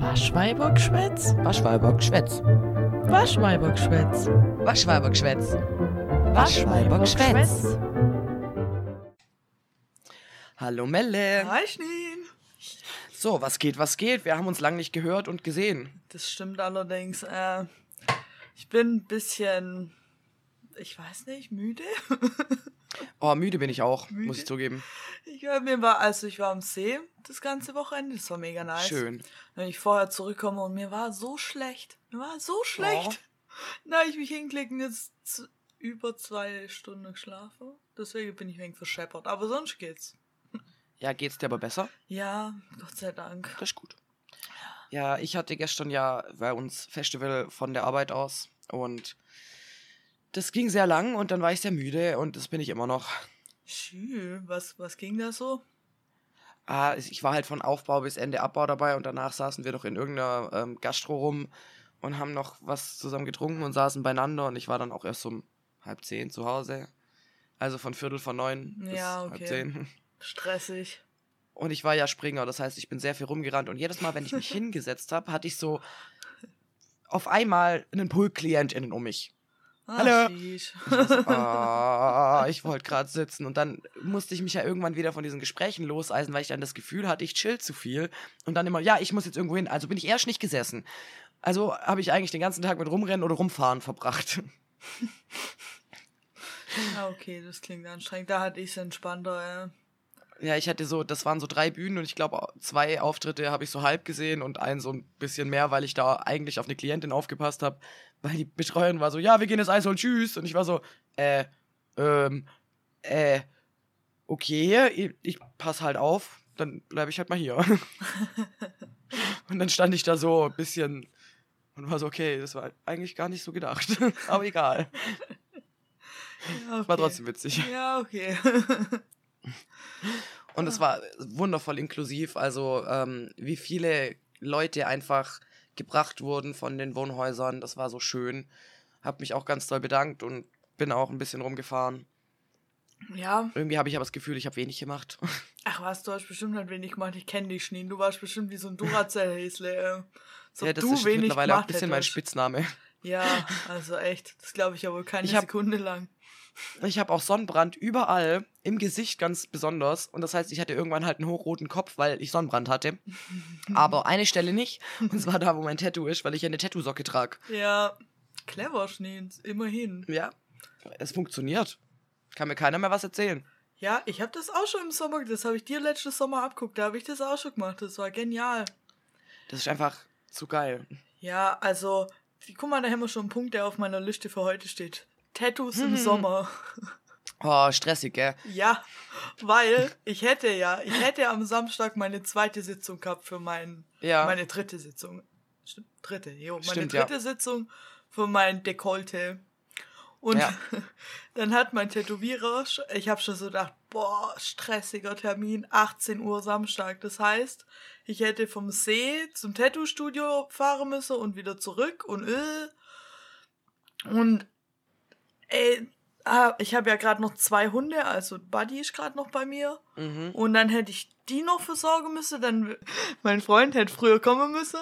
Waschweibergschwätz? Waschweibergschwätz. Waschweibergschwätz. Waschweibergschwätz. Waschweibergschwätz. Hallo Melle. Hi, Schneen. So, was geht, was geht? Wir haben uns lange nicht gehört und gesehen. Das stimmt allerdings. Äh, ich bin ein bisschen, ich weiß nicht, müde. Oh, müde bin ich auch, Müde? muss ich zugeben. Ich war, mir war, also ich war am See das ganze Wochenende. Das war mega nice. Schön. Wenn ich vorher zurückkomme und mir war so schlecht. Mir war so schlecht. Na, ich mich hinklicken jetzt über zwei Stunden geschlafen. Deswegen bin ich ein wenig verscheppert. Aber sonst geht's. Ja, geht's dir aber besser? Ja, Gott sei Dank. Das ist gut. Ja, ich hatte gestern ja bei uns Festival von der Arbeit aus und das ging sehr lang und dann war ich sehr müde und das bin ich immer noch. Schön. Was, was ging da so? Ah, ich war halt von Aufbau bis Ende Abbau dabei und danach saßen wir noch in irgendeiner ähm, Gastro rum und haben noch was zusammen getrunken und saßen beieinander und ich war dann auch erst um halb zehn zu Hause. Also von Viertel vor neun bis Ja, halb okay. zehn. Stressig. Und ich war ja Springer, das heißt, ich bin sehr viel rumgerannt und jedes Mal, wenn ich mich hingesetzt habe, hatte ich so auf einmal einen Pool-KlientInnen um mich. Ah, Hallo. sheesh. Ah, ich wollte gerade sitzen und dann musste ich mich ja irgendwann wieder von diesen Gesprächen loseisen, weil ich dann das Gefühl hatte, ich chill zu viel und dann immer, ja, ich muss jetzt irgendwo hin. Also bin ich erst nicht gesessen. Also habe ich eigentlich den ganzen Tag mit Rumrennen oder Rumfahren verbracht. Ah, okay, das klingt anstrengend. Da hatte ich es entspannter. Ja, ich hatte so, das waren so drei Bühnen und ich glaube, zwei Auftritte habe ich so halb gesehen und einen so ein bisschen mehr, weil ich da eigentlich auf eine Klientin aufgepasst habe, weil die Betreuerin war so, ja, wir gehen jetzt Eis holen, tschüss. Und ich war so, äh, ähm, äh, okay, ich, pass halt auf, dann bleibe ich halt mal hier. und dann stand ich da so ein bisschen und war so, okay, das war eigentlich gar nicht so gedacht. Aber egal, Ja, okay. war trotzdem witzig. Ja, okay. Und es war wundervoll inklusiv, also ähm, wie viele Leute einfach gebracht wurden von den Wohnhäusern, das war so schön. Hab mich auch ganz doll bedankt und bin auch ein bisschen rumgefahren. ja. Irgendwie habe ich aber das Gefühl, ich habe wenig gemacht. Ach was, du hast bestimmt halt wenig gemacht. Ich kenne dich, Schneen. Du warst bestimmt wie so ein Duracell-Häsle. Äh. So, ja, das du ist wenig mittlerweile auch ein bisschen mein hättest. Spitzname. Ja, also echt. Das glaube ich ja wohl keine Ich hab- Sekunde lang. Ich habe auch Sonnenbrand überall, im Gesicht ganz besonders. Und das heißt, ich hatte irgendwann halt einen hochroten Kopf, weil ich Sonnenbrand hatte. Aber eine Stelle nicht. Und zwar da, wo mein Tattoo ist, weil ich eine Tattoo-Socke trage. Ja, clever, Schneen. Immerhin. Ja, es funktioniert. Kann mir keiner mehr was erzählen. Ja, ich habe das auch schon im Sommer, das habe ich dir letztes Sommer abguckt, da habe ich das auch schon gemacht, das war genial. Das ist einfach zu geil. Ja, also, guck mal, da haben wir schon einen Punkt, der auf meiner Liste für heute steht. Tattoos im Sommer. Oh, stressig, gell? Ja, weil ich hätte ja, ich hätte am Samstag meine zweite Sitzung gehabt für mein, Ja. meine dritte Sitzung. Stimmt, dritte, jo, meine Stimmt, ja. dritte Sitzung für mein Dekolte. Und Ja. dann hat mein Tätowierer, ich habe schon so gedacht, boah, stressiger Termin, 18 Uhr Samstag. Das heißt, ich hätte vom See zum Tattoo-Studio fahren müssen und wieder zurück und äh. Und ey, ah, ich habe ja gerade noch zwei Hunde, also Buddy ist gerade noch bei mir. Mhm. Und dann hätte ich die noch versorgen müssen, dann mein Freund hätte früher kommen müssen.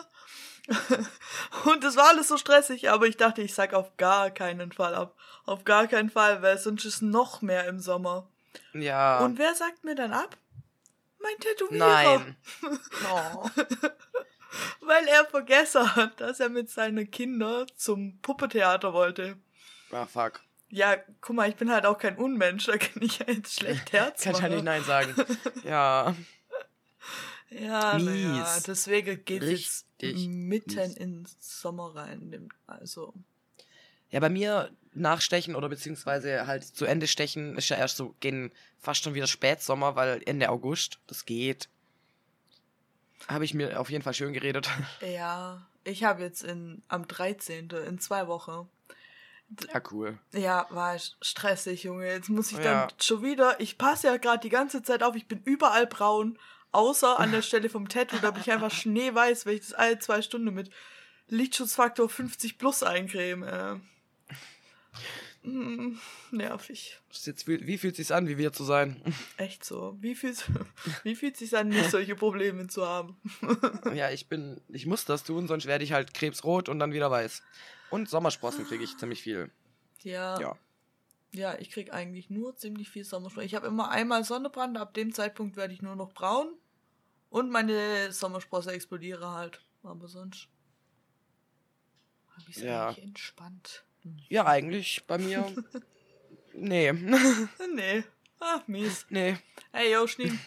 Und das war alles so stressig, aber ich dachte, ich sag auf gar keinen Fall ab. Auf gar keinen Fall, weil sonst ist noch mehr im Sommer. Ja. Und wer sagt mir dann ab? Mein Tätowierer. Nein. Oh. Weil er vergessen hat, dass er mit seinen Kindern zum Puppetheater wollte. Ah, fuck. Ja, guck mal, ich bin halt auch kein Unmensch, da kann ich ja jetzt schlecht Herz Kann ich ja nicht Nein sagen. Ja. Ja, na ja, deswegen geht es mitten mies. ins Sommer rein. Also, Ja, bei mir nachstechen oder beziehungsweise halt zu Ende stechen ist ja erst so gegen fast schon wieder Spätsommer, weil Ende August, das geht. Habe ich mir auf jeden Fall schön geredet. ja, ich habe jetzt in, am 13. in zwei Wochen. Ja, cool. Ja, war stressig, Junge. Jetzt muss ich Ja. dann schon wieder. Ich passe ja gerade die ganze Zeit auf. Ich bin überall braun. Außer an der Stelle vom Tattoo. Da bin ich einfach schneeweiß, weil ich das alle zwei Stunden mit Lichtschutzfaktor 50 plus eincreme. Äh. Hm, nervig. Jetzt, wie, wie fühlt es sich an, wie wir zu sein? Echt so. Wie fühlt wie fühlt sich an, nicht solche Probleme zu haben? ja, ich bin, ich muss das tun, sonst werde ich halt krebsrot und dann wieder weiß. Und Sommersprossen kriege ich ziemlich viel. Ja. Ja. Ja, ich krieg eigentlich nur ziemlich viel Sommersprossen. Ich habe immer einmal Sonnenbrand, ab dem Zeitpunkt werde ich nur noch braun. Und meine Sommersprosse explodiere halt. Aber sonst habe ich es Ja. eigentlich entspannt. Ja, eigentlich bei mir. nee. nee. Ah, mies. nee. Hey, Joschni.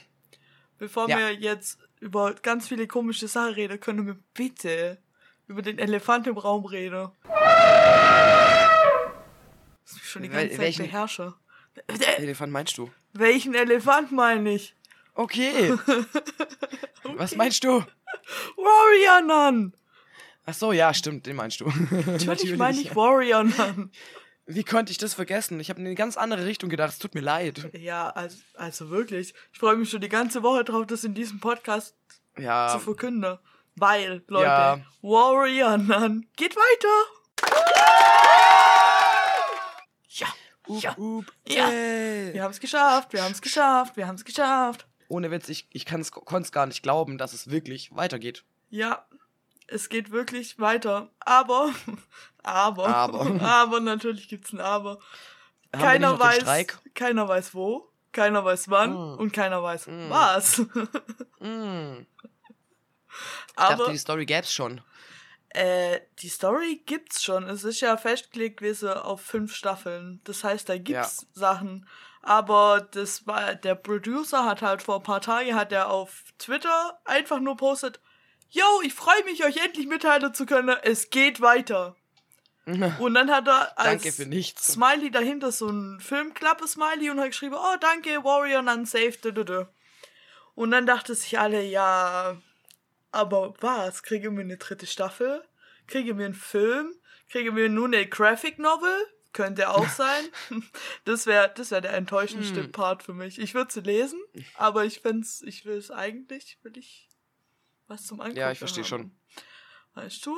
Bevor Ja. wir jetzt über ganz viele komische Sachen reden, können wir bitte über den Elefant im Raum reden. Das ist schon die Wel- ganze Zeit welchen- beherrsche. Elefant meinst du? Welchen Elefant meine ich? Okay. Was meinst du? Warrior Nun! Ach so, ja, stimmt, den meinst du. Natürlich meine ich Warrior Nun. Wie konnte ich das vergessen? Ich habe in eine ganz andere Richtung gedacht. Es tut mir leid. Ja, also, also wirklich. Ich freue mich schon die ganze Woche drauf, das in diesem Podcast Ja. zu verkünden. Weil, Leute, Ja. Warrior Nun geht weiter. Ja, Up, ja. up, Ja. ey. Wir haben es geschafft, wir haben es geschafft, wir haben es geschafft. Ohne Witz, ich, ich konnte es gar nicht glauben, dass es wirklich weitergeht. Ja, es geht wirklich weiter. Aber, aber, Aber. aber natürlich gibt's ein Aber. Haben keiner weiß, keiner weiß wo, keiner weiß wann Mm. und keiner weiß Mm. was. Mm. Ich aber dachte, die Story gäb's schon. äh, die Story gibt's schon. Es ist ja festgelegt gewesen auf fünf Staffeln. Das heißt, da gibt's Sachen. Aber das war der Producer hat halt vor ein paar Tagen hat er auf Twitter einfach nur postet, Yo, ich freue mich, euch endlich mitteilen zu können. Es geht weiter. Und dann hat er als. Smiley dahinter so ein Filmklappe-Smiley und hat geschrieben, oh danke, Warrior dü, dü, dü. Und dann dachte sich alle, ja, aber was? Kriegen wir eine dritte Staffel? Kriegen wir einen Film? Kriegen wir nur eine Graphic Novel? Könnte auch sein. Das wäre das wär der enttäuschendste Hm. Part für mich. Ich würde sie lesen, aber ich find's, ich will es eigentlich, will ich was zum Angucken Ja, ich verstehe schon. Weißt du?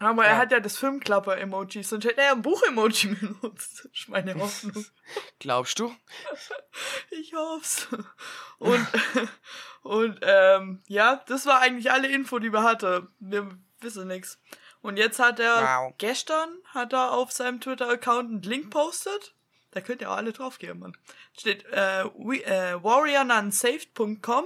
Aber er Ja. hat ja das Filmklapper-Emoji, sonst hätte er ein Buch-Emoji benutzt. Das ist meine Hoffnung. Glaubst du? Ich hoff's. Und, und ähm, ja, das war eigentlich alle Info, die wir hatten. Wir wissen nichts. Und jetzt hat er, Wow. gestern hat er auf seinem Twitter-Account einen Link postet. Da könnt ihr auch alle draufgehen, Mann. Steht äh, we, äh, warriorunsaved.com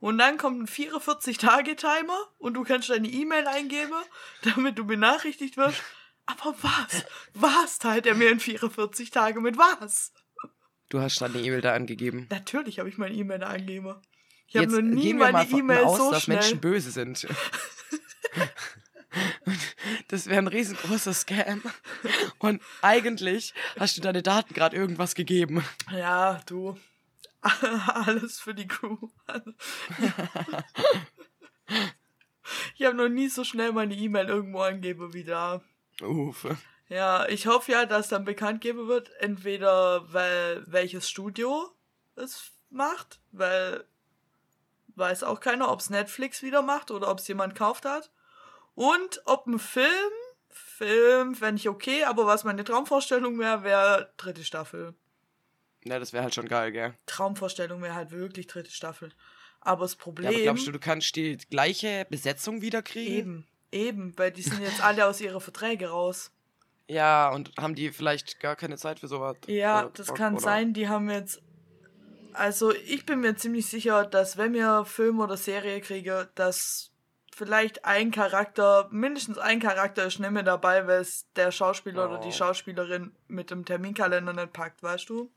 und dann kommt ein 44-Tage-Timer und du kannst deine E-Mail eingeben, damit du benachrichtigt wirst. Aber was? Was teilt er mir in 44 Tage mit was? Du hast deine E-Mail da angegeben. Natürlich habe ich meine E-Mail da angegeben. Ich habe noch nie meine E-Mail aus, so dass schnell. Menschen böse sind. Das wäre ein riesengroßer Scam. Und eigentlich hast du deine Daten gerade irgendwas gegeben. Ja, du. Alles für die Crew. Ich habe noch nie so schnell meine E-Mail irgendwo angegeben wie da. Uff. Ja, ich hoffe ja, dass dann bekannt geben wird, entweder weil welches Studio es macht, weil weiß auch keiner, ob es Netflix wieder macht oder ob es jemand gekauft hat. Und ob ein Film, Film fände ich okay, aber was meine Traumvorstellung wäre, wäre dritte Staffel. Ja, das wäre halt schon geil, gell? Traumvorstellung wäre halt wirklich dritte Staffel. Aber das Ja, Problem. aber glaubst du, du kannst die gleiche Besetzung wieder kriegen? eben, eben, weil die sind jetzt alle aus ihrer Verträge raus. Ja, und haben die vielleicht gar keine Zeit für sowas? Ja, Oder- das kann oder- sein, die haben jetzt. Also, ich bin mir ziemlich sicher, dass wenn wir Film oder Serie kriegen, dass vielleicht ein Charakter, mindestens ein Charakter ist nicht mehr dabei, weil es der Schauspieler oder die Oh. Schauspielerin mit dem Terminkalender nicht packt, weißt du?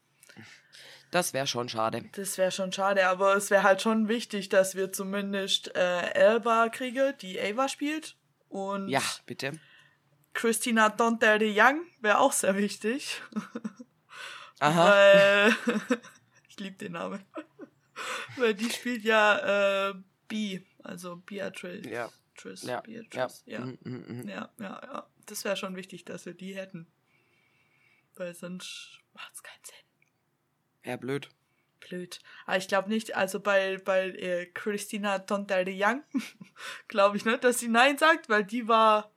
Das wäre schon schade. Das wäre schon schade, aber es wäre halt schon wichtig, dass wir zumindest äh, Elba kriegen, die Ava spielt. Und Ja, bitte. Christina Donter de Young wäre auch sehr wichtig. Aha. Weil ich liebe den Namen. Weil die spielt ja äh, B, also Beatrice. Ja. Tris, Ja. Ja. Beatrice. Ja. Mhm, mhm. Ja, ja, ja. Das wäre schon wichtig, dass wir die hätten. Weil sonst macht's keinen Sinn. Ja, blöd. Blöd. Aber ich glaube nicht, also bei, bei äh, Christina Tonta de Young, glaube ich nicht, dass sie Nein sagt, weil die war,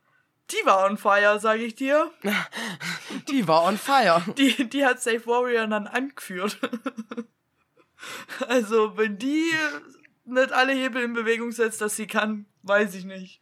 die war on fire, sage ich dir. Die war on fire. Die, die hat Safe Warrior dann angeführt. Also, wenn die nicht alle Hebel in Bewegung setzt, dass sie kann, weiß ich nicht.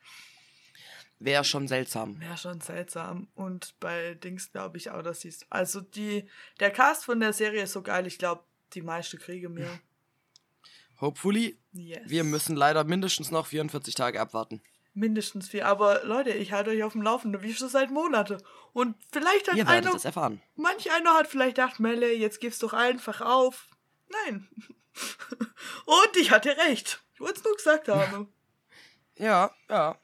Wäre schon seltsam. Wäre schon seltsam. Und bei Dings glaube ich auch, dass sie es. Also, die, der Cast von der Serie ist so geil, ich glaube, die meiste kriege mir. Hopefully. Yes. Wir müssen leider mindestens noch 44 Tage abwarten. Mindestens vier. Aber Leute, ich halte euch auf dem Laufenden, wie schon seit Monaten. Und vielleicht hat Ihr einer, es erfahren. manch einer hat vielleicht gedacht, Melle, jetzt gib's doch einfach auf. Nein. Und ich hatte recht. Ich wollte es nur gesagt haben. Ja, ja.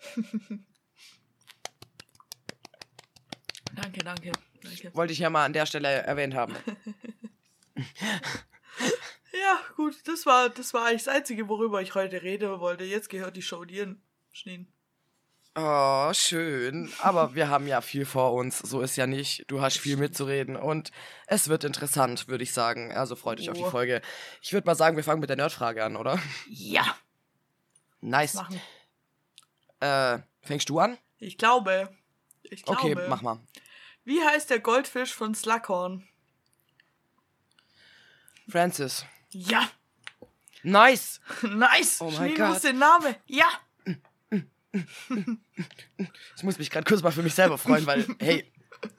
Danke, danke, danke. Wollte ich ja mal an der Stelle erwähnt haben. Ja, gut, das war, das war eigentlich das Einzige, worüber ich heute reden wollte. Jetzt gehört die Show dir, Schneen. Oh, schön. Aber wir haben ja viel vor uns. So ist ja nicht. Du hast viel mitzureden und es wird interessant, würde ich sagen. Also freut euch auf die Oh. Folge. Ich würde mal sagen, wir fangen mit der Nerdfrage an, oder? Ja. Nice. Machen. Äh, fängst du an? Ich glaube. Ich glaube. Okay, mach mal. Wie heißt der Goldfisch von Slughorn? Francis. Ja. Nice. Nice. Oh mein Gott. muss den Namen. Ja. Ich muss mich gerade kurz mal für mich selber freuen, weil, hey,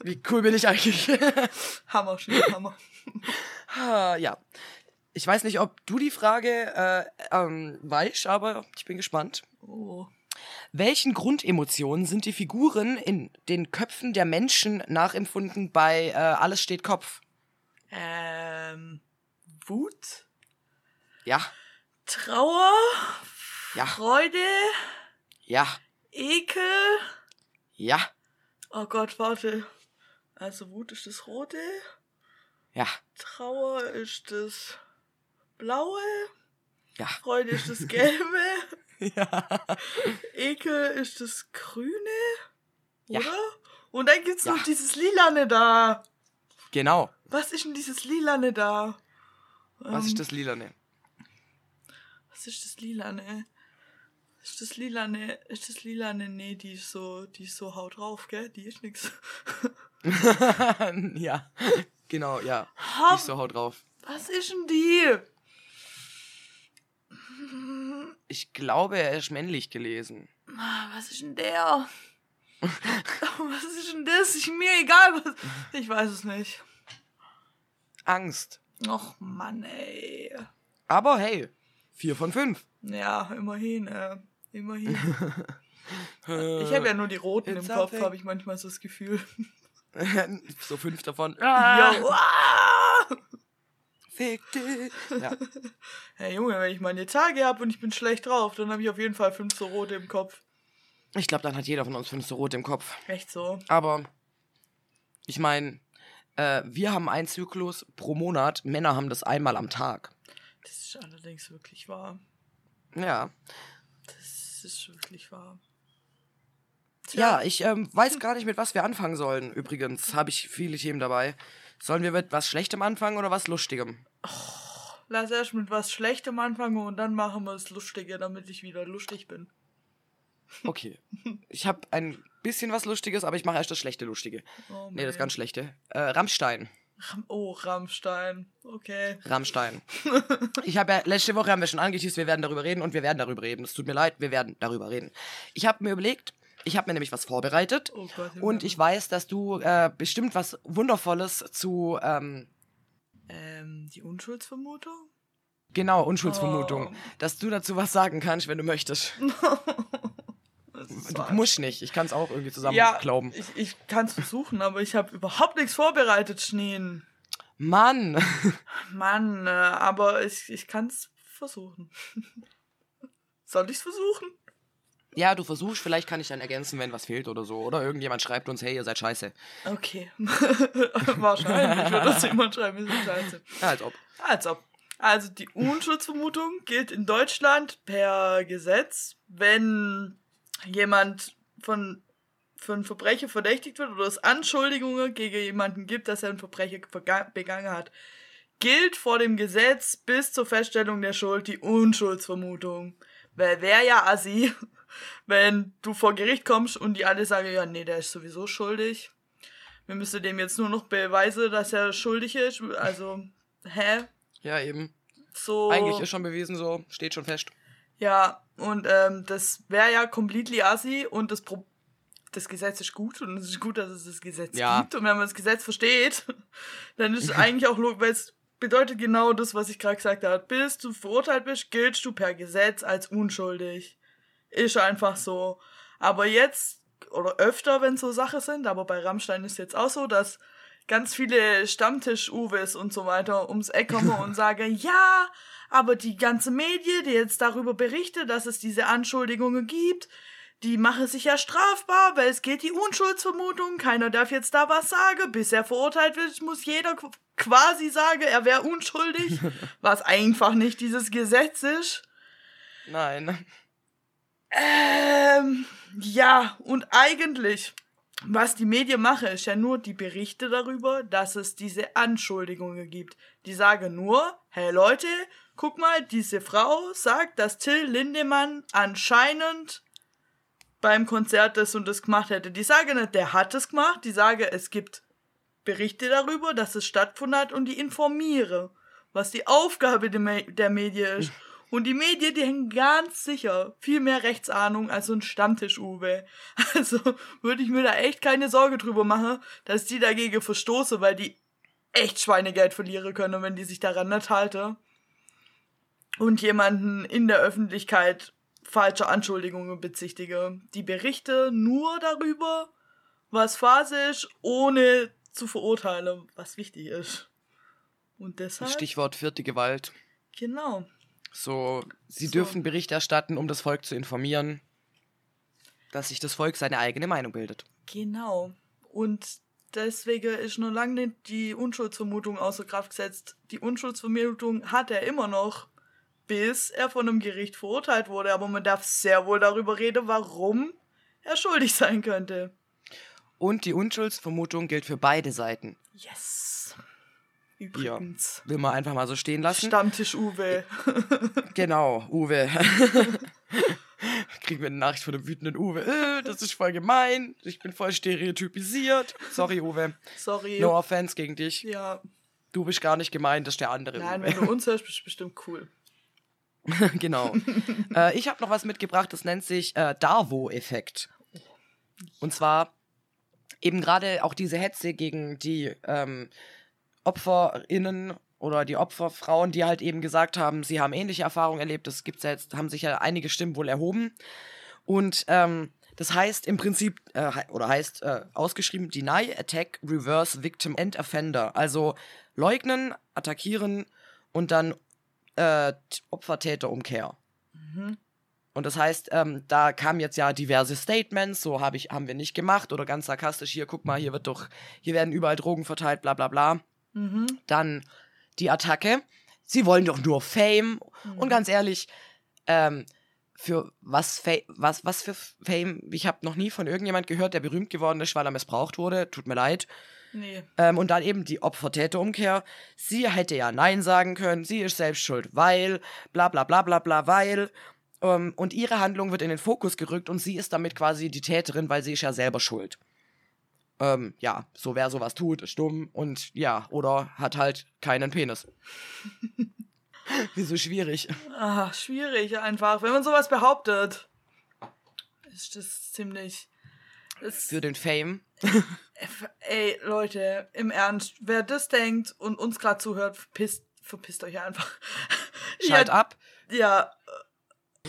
wie cool bin ich eigentlich? Hammer, Schnee, Hammer. Ah, ja. Ich weiß nicht, ob du die Frage äh, ähm, weißt, aber ich bin gespannt. Oh. Welchen Grundemotionen sind die Figuren in den Köpfen der Menschen nachempfunden bei äh, Alles steht Kopf? Ähm. Wut? Ja, Trauer? ja, Freude? ja, Ekel? ja, Oh Gott, warte. Also Wut ist das Rote, ja, Trauer ist das Blaue, ja. Freude ist das Gelbe, Ja. Ekel ist das Grüne, Ja. oder? Und dann gibt's Ja. noch dieses Lilane da. Genau. Was ist denn dieses Lilane da? Was Ähm, ist das Lilane? Was ist das Lilane? Ist das Lilane? Ist das Lilane? Nee, die ist so, die ist so haut drauf, gell? Die ist nix. ja, genau, ja. Ha, Nicht so haut drauf. Was ist denn die? Ich glaube, er ist männlich gelesen. Was ist denn der? was ist denn das? Ich, mir egal. Was, ich weiß es nicht. Angst. Och Mann, ey. Aber hey, vier von fünf. Ja, immerhin, äh, immerhin. Ich habe ja nur die roten im It's Kopf, something. habe ich manchmal so das Gefühl. so fünf davon. Ja. Ah! Fick dich. Ja. Hey Junge, wenn ich meine Tage habe und ich bin schlecht drauf, dann habe ich auf jeden Fall fünf so rote im Kopf. Ich glaube, dann hat jeder von uns fünf so rot im Kopf. Echt so. Aber ich meine, äh, wir haben einen Zyklus pro Monat. Männer haben das einmal am Tag. Das ist allerdings wirklich wahr. Ja. Das ist wirklich wahr. Ja, ich ähm, weiß gar nicht, mit was wir anfangen sollen. Übrigens habe ich viele Themen dabei. Sollen wir mit was Schlechtem anfangen oder was Lustigem? Lass erst mit was Schlechtem anfangen und dann machen wir es Lustige, damit ich wieder lustig bin. Okay. Ich habe ein bisschen was Lustiges, aber ich mache erst das schlechte Lustige. Oh, Nee, das ganz schlechte. Äh, Rammstein. Ram oh, Rammstein. Okay. Rammstein. Ich habe ja, letzte Woche haben wir schon angeteased, wir werden darüber reden und wir werden darüber reden. Es tut mir leid, wir werden darüber reden. Ich habe mir überlegt, ich habe mir nämlich was vorbereitet Oh Gott. und ich weiß, dass du äh, bestimmt was Wundervolles zu, ähm, Ähm, die Unschuldsvermutung? genau, Unschuldsvermutung, Oh. dass du dazu was sagen kannst, wenn du möchtest. Du musst nicht, ich kann es auch irgendwie zusammen ja, glauben. ich, ich kann es versuchen, aber ich habe überhaupt nichts vorbereitet, Schneen. Mann! Mann, äh, aber ich, ich kann es versuchen. Soll ich es versuchen? Ja, du versuchst, vielleicht kann ich dann ergänzen, wenn was fehlt oder so. Oder irgendjemand schreibt uns, hey, ihr seid scheiße. Okay. Wahrscheinlich wird das jemand schreiben, wir sind scheiße. Ja, als ob. Als ob. Also die Unschuldsvermutung gilt in Deutschland per Gesetz, wenn jemand von, von Verbrechen verdächtigt wird oder es Anschuldigungen gegen jemanden gibt, dass er ein Verbrechen verga- begangen hat. Gilt vor dem Gesetz bis zur Feststellung der Schuld die Unschuldsvermutung. Weil wäre ja assi, wenn du vor Gericht kommst und die alle sagen, ja, nee, der ist sowieso schuldig. Wir müssen dem jetzt nur noch beweisen, dass er schuldig ist. Also, hä? Ja, eben. So. Eigentlich ist schon bewiesen, so, steht schon fest. Ja, und ähm, das wäre ja completely assi und das Pro das Gesetz ist gut und es ist gut, dass es das Gesetz Ja. gibt. Und wenn man das Gesetz versteht, dann ist es eigentlich auch logisch, weil es bedeutet genau das, was ich gerade gesagt habe. Bis du verurteilt bist, giltst du per Gesetz als unschuldig. Ist einfach so. Aber jetzt, oder öfter, wenn so Sachen sind, aber bei Rammstein ist jetzt auch so, dass ganz viele Stammtisch-Uwes und so weiter ums Eck kommen und sagen, ja, aber die ganze Medie, die jetzt darüber berichtet, dass es diese Anschuldigungen gibt, die machen sich ja strafbar, weil es geht die Unschuldsvermutung, keiner darf jetzt da was sagen, bis er verurteilt wird, muss jeder qu- quasi sagen, er wäre unschuldig, was einfach nicht dieses Gesetz ist. Nein. Ähm, ja, und eigentlich, was die Medien machen, ist ja nur die Berichte darüber, dass es diese Anschuldigungen gibt. Die sagen nur, hey Leute, guck mal, diese Frau sagt, dass Till Lindemann anscheinend beim Konzert das und das gemacht hätte. Die sagen nicht, der hat es gemacht, die sagen, es gibt Berichte darüber, dass es stattgefunden hat und die informiere, was die Aufgabe der, Me der Medien ist. Und die Medien, die hängen ganz sicher viel mehr Rechtsahnung als so ein Stammtisch-Uwe. Also würde ich mir da echt keine Sorge drüber machen, dass die dagegen verstoße, weil die echt Schweinegeld verlieren können, wenn die sich daran nicht halten. Und jemanden in der Öffentlichkeit falsche Anschuldigungen bezichtige. Die berichte nur darüber, was Phase ist, ohne zu verurteilen, was wichtig ist. Und deshalb. Stichwort vierte Gewalt. Genau. So, sie So. dürfen Bericht erstatten, um das Volk zu informieren, dass sich das Volk seine eigene Meinung bildet. Genau. Und deswegen ist noch lange nicht die Unschuldsvermutung außer Kraft gesetzt. Die Unschuldsvermutung hat er immer noch, bis er von einem Gericht verurteilt wurde. Aber man darf sehr wohl darüber reden, warum er schuldig sein könnte. Und die Unschuldsvermutung gilt für beide Seiten. Yes. Übrigens. Will man einfach mal so stehen lassen. Stammtisch Uwe. Genau, Uwe. Kriegen wir eine Nachricht von dem wütenden Uwe. Äh, das ist voll gemein. Ich bin voll stereotypisiert. Sorry, Uwe. Sorry. No offense gegen dich. Ja. Du bist gar nicht gemein, das ist der andere Nein, Uwe. wenn du uns hörst, bist du bestimmt cool. genau. äh, ich habe noch was mitgebracht, das nennt sich äh, Darvo-Effekt. Und zwar eben gerade auch diese Hetze gegen die ähm, OpferInnen oder die Opferfrauen, die halt eben gesagt haben, sie haben ähnliche Erfahrungen erlebt. Das gibt's ja jetzt, haben sich ja einige Stimmen wohl erhoben. Und ähm, das heißt im Prinzip, äh, oder heißt äh, ausgeschrieben, Deny, Attack, Reverse, Victim and Offender. Also leugnen, attackieren und dann äh, Opfer-Täter-Umkehr. Und das heißt, ähm, da kamen jetzt ja diverse Statements, so hab ich, haben wir nicht gemacht oder ganz sarkastisch, hier, guck mal, hier wird doch, hier werden überall Drogen verteilt, bla bla bla. Mhm. Dann die Attacke. Sie wollen doch nur Fame. Und ganz ehrlich, ähm, für was, Fa was, was für Fame? Ich habe noch nie von irgendjemand gehört, der berühmt geworden ist, weil er missbraucht wurde. Tut mir leid. Nee. Ähm, und dann eben die Opfer-Täter-Umkehr. Sie hätte ja Nein sagen können, sie ist selbst schuld, weil, bla bla bla bla bla, weil. Ähm, und ihre Handlung wird in den Fokus gerückt und sie ist damit quasi die Täterin, weil sie ist ja selber schuld. Ähm, ja, so wer sowas tut, ist dumm und ja, oder hat halt keinen Penis. Wieso schwierig? Ah, schwierig einfach. Wenn man sowas behauptet, ist das ziemlich. Das, Für den Fame. ey, Leute, im Ernst, wer das denkt und uns gerade zuhört, verpisst, verpisst euch einfach. Schalt ja, ab. Ja, äh,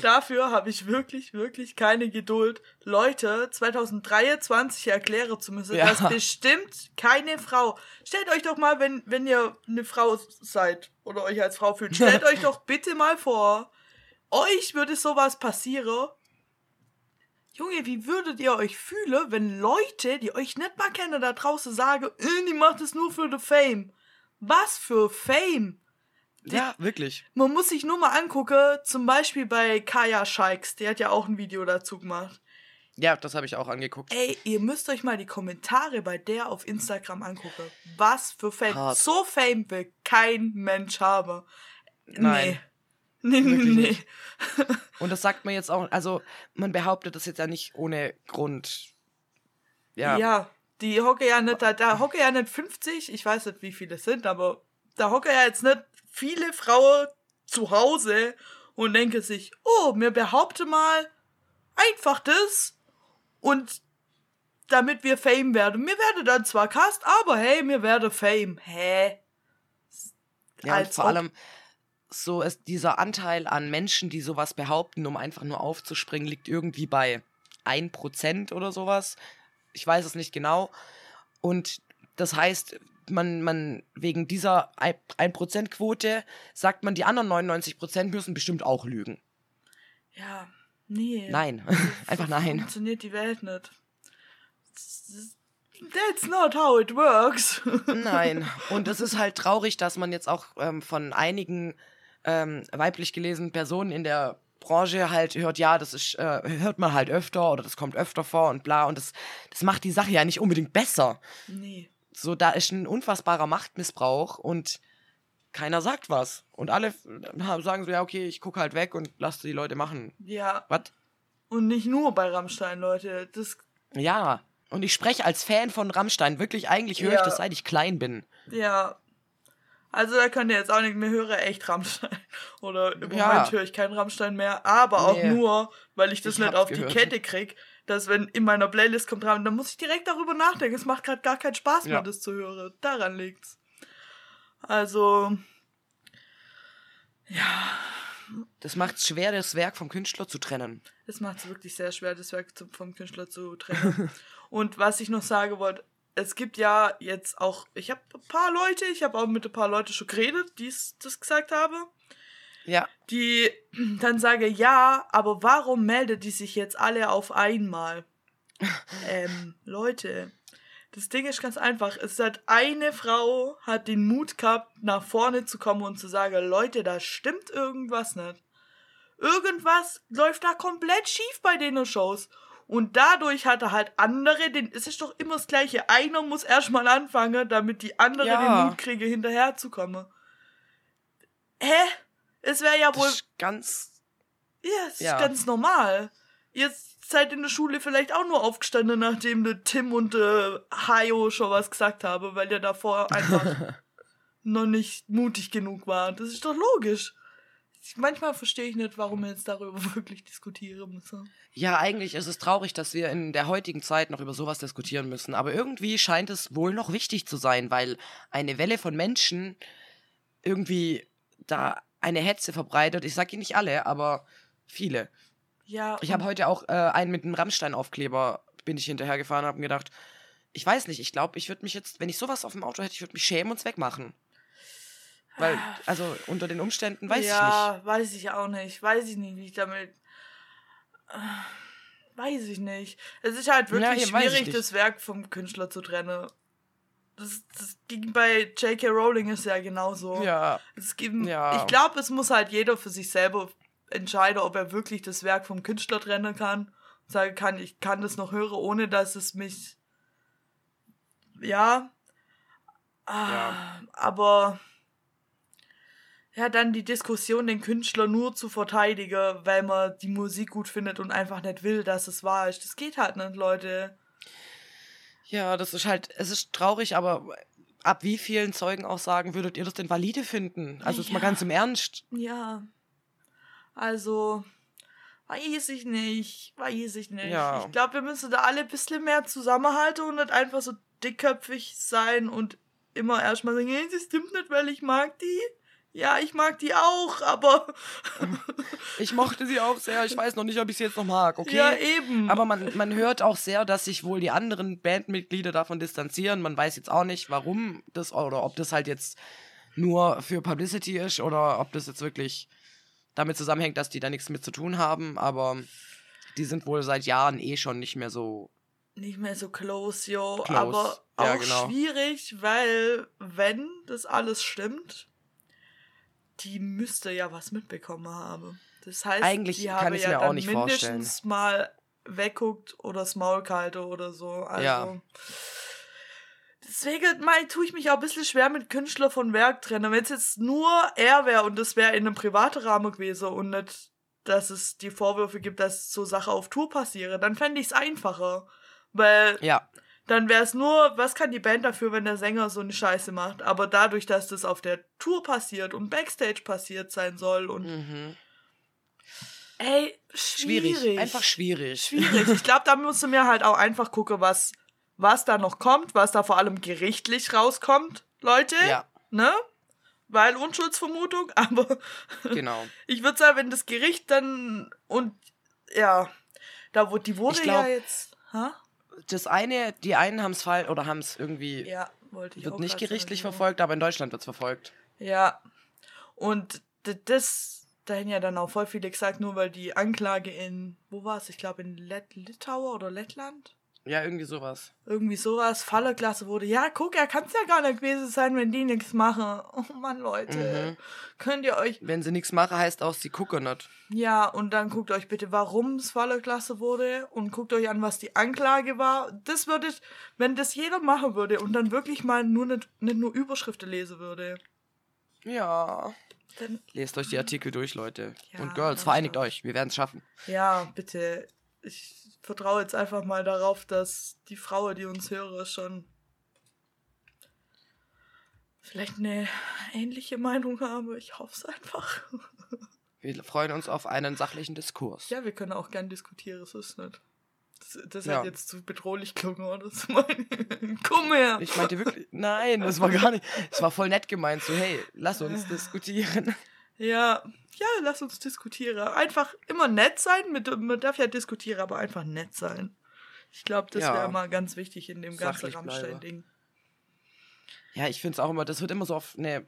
dafür habe ich wirklich, wirklich keine Geduld, Leute 2023 erklären zu müssen, Ja. dass bestimmt keine Frau. Stellt euch doch mal, wenn, wenn ihr eine Frau seid oder euch als Frau fühlt, stellt euch doch bitte mal vor, euch würde sowas passieren. Junge, wie würdet ihr euch fühlen, wenn Leute, die euch nicht mal kennen, da draußen sagen, äh, die macht es nur für the Fame? Was für Fame? Ja, wirklich. Man muss sich nur mal angucken, zum Beispiel bei Kaya Scheiks, die hat ja auch ein Video dazu gemacht. Ja, das habe ich auch angeguckt. Ey, ihr müsst euch mal die Kommentare bei der auf Instagram angucken. Was für Fame. Hart. So Fame will kein Mensch haben. Nein. Nee. Nee, Wirklich nee. nicht. Und das sagt man jetzt auch, also man behauptet das jetzt ja nicht ohne Grund. Ja, Ja, Die hocke ja nicht, da, da hocke ja nicht 50, ich weiß nicht, wie viele es sind, aber da hocke ja jetzt nicht viele Frauen zu Hause und denke sich, oh, mir behaupte mal einfach das und damit wir Fame werden. Mir werde dann zwar Cast, aber hey, mir werde Fame. Hä? Ja, und Als vor allem so ist dieser Anteil an Menschen, die sowas behaupten, um einfach nur aufzuspringen, liegt irgendwie bei 1% oder sowas. Ich weiß es nicht genau. Und das heißt, man, man wegen dieser 1%-Quote sagt man, die anderen 99% müssen bestimmt auch lügen. Ja, nee. Nein, einfach nein. Funktioniert die Welt nicht. That's not how it works. Nein. Und es ist halt traurig, dass man jetzt auch ähm, von einigen ähm, weiblich gelesenen Personen in der Branche halt hört, ja, das ist, äh, hört man halt öfter oder das kommt öfter vor und bla. Und das, das macht die Sache ja nicht unbedingt besser. nee. So, da ist ein unfassbarer Machtmissbrauch und keiner sagt was. Und alle sagen so, ja, okay, ich gucke halt weg und lasse die Leute machen. Ja, Was? und nicht nur bei Rammstein, Leute. Das, Ja. Und ich spreche als Fan von Rammstein. Wirklich, eigentlich höre ich Ja. das, seit ich klein bin. ja. Also da könnt ihr jetzt auch nicht mehr hören, echt Rammstein. Oder im Ja. Moment höre ich keinen Rammstein mehr, aber auch Nee. nur, weil ich das Ich nicht auf gehört. die Kette krieg, dass wenn in meiner Playlist kommt Rammstein, dann muss ich direkt darüber nachdenken. Es macht gerade gar keinen Spaß mehr, Ja. das zu hören. Daran liegt's. Also, Das macht es schwer, das Werk vom Künstler zu trennen. Es macht es wirklich sehr schwer, das Werk zum, vom Künstler zu trennen. und was ich noch sagen wollte, es gibt ja jetzt auch, ich habe ein paar Leute, ich habe auch mit ein paar Leuten schon geredet, die es- das gesagt haben, Ja. die dann sagen, ja, aber warum meldet die sich jetzt alle auf einmal? ähm, Leute, das Ding ist ganz einfach. Es hat eine Frau, hat den Mut gehabt, nach vorne zu kommen und zu sagen, Leute, da stimmt irgendwas nicht. Irgendwas läuft da komplett schief bei den Shows. Und dadurch hat er halt andere, den, es ist doch immer das Gleiche. Einer muss erstmal anfangen, damit die anderen Ja. den Mut kriegen, hinterherzukommen. Hä? Es wäre ja wohl Das ist ganz. ja, es Ja. ist ganz normal. Ihr seid in der Schule vielleicht auch nur aufgestanden, nachdem der Tim und der Hayo schon was gesagt haben, weil ihr davor einfach noch nicht mutig genug war. Das ist doch logisch. Manchmal verstehe ich nicht, warum wir jetzt darüber wirklich diskutieren müssen. Ja, eigentlich ist es traurig, dass wir in der heutigen Zeit noch über sowas diskutieren müssen. Aber irgendwie scheint es wohl noch wichtig zu sein, weil eine Welle von Menschen irgendwie da eine Hetze verbreitet. Ich sage nicht alle, aber viele. Ja, Ich habe und- heute auch äh, einen mit einem Rammstein-Aufkleber, bin ich hinterhergefahren, habe mir gedacht, ich weiß nicht, ich glaube, ich würde mich jetzt, wenn ich sowas auf dem Auto hätte, ich würde mich schämen und es wegmachen. Weil, also unter den Umständen weiß ja, weiß ich auch nicht. Weiß ich nicht, wie ich damit. Äh, Weiß ich nicht. Es ist halt wirklich Ja, ich schwierig, nicht. das Werk vom Künstler zu trennen. Das, das ging bei J.K. Rowling ist ja genauso. Ja, Es gibt, Ja. Ich glaube, es muss halt jeder für sich selber entscheiden, ob er wirklich das Werk vom Künstler trennen kann. Sagen kann, ich kann das noch hören, ohne dass es mich. Ja. Ah, Ja. Aber. Ja, dann die Diskussion, den Künstler nur zu verteidigen, weil man die Musik gut findet und einfach nicht will, dass es wahr ist. Das geht halt nicht, Leute. Ja, das ist halt, es ist traurig, aber ab wie vielen Zeugenaussagen würdet ihr das denn valide finden? Also jetzt mal Ja. ganz im Ernst. Ja. Also, weiß ich nicht. Weiß ich nicht. Ja. Ich glaube, wir müssen da alle ein bisschen mehr zusammenhalten und nicht einfach so dickköpfig sein und immer erstmal sagen, hey, das stimmt nicht, weil ich mag die. Ja, ich mag die auch, aber Ich mochte sie auch sehr, ich weiß noch nicht, ob ich sie jetzt noch mag, okay? ja, eben. Aber man, man hört auch sehr, dass sich wohl die anderen Bandmitglieder davon distanzieren. Man weiß jetzt auch nicht, warum das oder ob das halt jetzt nur für Publicity ist oder ob das jetzt wirklich damit zusammenhängt, dass die da nichts mit zu tun haben. Aber die sind wohl seit Jahren eh schon nicht mehr so. nicht mehr so close, yo. Close. Aber auch Ja, genau. schwierig, weil, wenn das alles stimmt, die müsste ja was mitbekommen haben. Das heißt, Eigentlich die kann habe ich's ja mir auch dann nicht mindestens mal wegguckt oder das Maul gehalten oder so. Also, Ja. Deswegen mal, tue ich mich auch ein bisschen schwer mit Künstler von Werk trennen. Wenn es jetzt nur er wäre und das wäre in einem privaten Rahmen gewesen und nicht, dass es die Vorwürfe gibt, dass so Sachen auf Tour passieren, dann fände ich es einfacher. Weil Ja, dann wäre es nur, was kann die Band dafür, wenn der Sänger so eine Scheiße macht? Aber dadurch, dass das auf der Tour passiert und Backstage passiert sein soll und Mhm. ey, schwierig. Schwierig. Einfach schwierig. schwierig. Ich glaube, da musst du mir halt auch einfach gucken, was, was da noch kommt, was da vor allem gerichtlich rauskommt, Leute. Ja, Ne? Weil Unschuldsvermutung, aber genau. ich würde sagen, wenn das Gericht dann und ja, da wo die wurde glaub- ja jetzt. Ha? Das eine, die einen haben es fall oder haben es irgendwie, Ja, wollte ich wird nicht gerichtlich sagen, verfolgt, aber in Deutschland wird es verfolgt. Ja. Und das, da haben ja dann auch voll viele gesagt, nur weil die Anklage in, wo war es? Ich glaube in Let Litauer oder Lettland? Ja, irgendwie sowas. Irgendwie sowas, Fallerklasse wurde. Ja, guck, er kann es ja gar nicht gewesen sein, wenn die nichts machen. Oh Mann, Leute. Mhm. Könnt ihr euch. Wenn sie nichts machen, heißt auch, sie gucken nicht. Ja, und dann guckt euch bitte, warum es Fallerklasse wurde und guckt euch an, was die Anklage war. Das würde, ich- wenn das jeder machen würde und dann wirklich mal nur nicht, nicht nur Überschriften lesen würde, Ja. dann Lest euch die Artikel durch, Leute. Ja, Und Girls, vereinigt euch. Wir werden es schaffen. Ja, bitte. Ich vertraue jetzt einfach mal darauf, dass die Frauen, die uns hören, schon vielleicht eine ähnliche Meinung haben. Ich hoffe es einfach. Wir freuen uns auf einen sachlichen Diskurs. Ja, wir können auch gern diskutieren, so ist nicht. Das, das Ja. hat jetzt zu bedrohlich klungen, oder? Das meine Komm her! Ich meinte wirklich, nein, das war gar nicht. Es war voll nett gemeint, so, hey, lass uns diskutieren. Ja, ja, lass uns diskutieren. Einfach immer nett sein. Mit, man darf ja diskutieren, aber einfach nett sein. Ich glaube, das Ja. wäre mal ganz wichtig in dem ganzen Sachlich bleiben. Rammstein-Ding. Ja, ich finde es auch immer, das wird immer so auf eine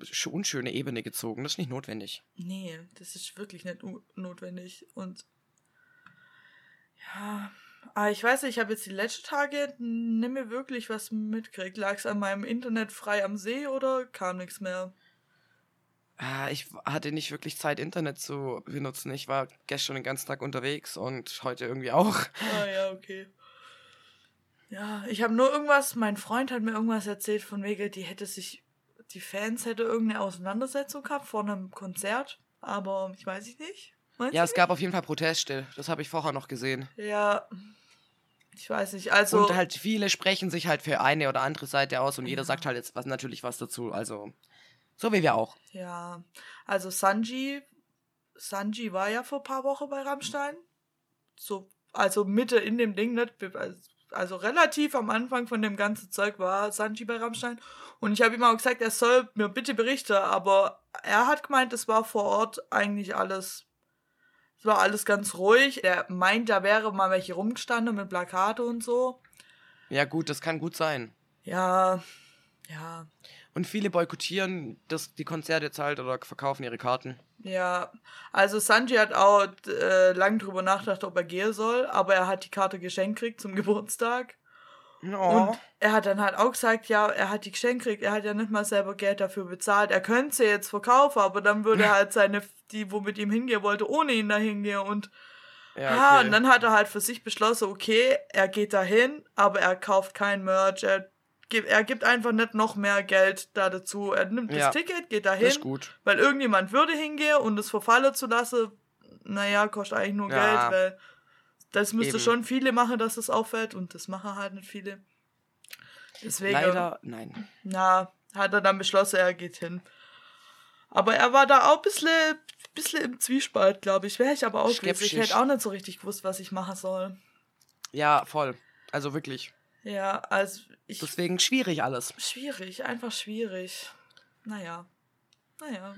sch- unschöne Ebene gezogen. Das ist nicht notwendig. Nee, das ist wirklich nicht notwendig. Und ja, aber ich weiß nicht, ich habe jetzt die letzten Tage nicht mehr wirklich was mitgekriegt. Lag es an meinem Internet frei am See oder kam nichts mehr? Ah, Ich hatte nicht wirklich Zeit, Internet zu benutzen. Ich war gestern den ganzen Tag unterwegs und heute irgendwie auch. Ah ja, okay. Ja, ich habe nur irgendwas, mein Freund hat mir irgendwas erzählt von wegen, die hätte sich, die Fans hätte irgendeine Auseinandersetzung gehabt vor einem Konzert, aber ich weiß ich nicht. Meinst Ja, es gab auf jeden Fall Proteste. Das habe ich vorher noch gesehen. Ja, ich weiß nicht. Also, und halt viele sprechen sich halt für eine oder andere Seite aus und jeder Ja. sagt halt jetzt was, natürlich was dazu. Also, so wie wir auch. ja, also Sanji, Sanji war ja vor ein paar Wochen bei Rammstein. So, also Mitte in dem Ding, nicht? Also relativ am Anfang von dem ganzen Zeug war Sanji bei Rammstein. Und ich habe ihm auch gesagt, er soll mir bitte berichten, aber er hat gemeint, es war vor Ort eigentlich alles. Es war alles ganz ruhig. Er meint, da wäre mal welche rumgestanden mit Plakate und so. Ja, gut, das kann gut sein. Ja, ja, Und viele boykottieren das, die Konzerte jetzt halt oder verkaufen ihre Karten. Ja, also Sanji hat auch äh, lang drüber nachgedacht, ob er gehen soll, aber er hat die Karte geschenkt gekriegt zum Geburtstag. Oh. Und er hat dann halt auch gesagt, ja, er hat die geschenkt gekriegt, er hat ja nicht mal selber Geld dafür bezahlt. Er könnte sie jetzt verkaufen, aber dann würde er halt seine, die, wo mit ihm hingehen wollte, ohne ihn da hingehen. Und ja, ja, okay. und dann hat er halt für sich beschlossen, okay, er geht dahin, aber er kauft kein Merch, er gibt, er gibt einfach nicht noch mehr Geld da dazu. Er nimmt Ja. das Ticket, geht das ist dahin, gut. weil irgendjemand würde hingehen und es verfallen zu lassen, naja, kostet eigentlich nur Ja. Geld, weil das müsste Eben. schon viele machen, dass es auffällt und das machen halt nicht viele. Deswegen, Leider, nein. na, hat er dann beschlossen, er geht hin. Aber er war da auch ein bisschen, bisschen im Zwiespalt, glaube ich. Wäre ich aber auch gewesen. Ich hätte auch nicht so richtig gewusst, was ich machen soll. Ja, voll. Also wirklich. Ja, also ich. Deswegen schwierig alles. schwierig, einfach schwierig. Naja. Naja.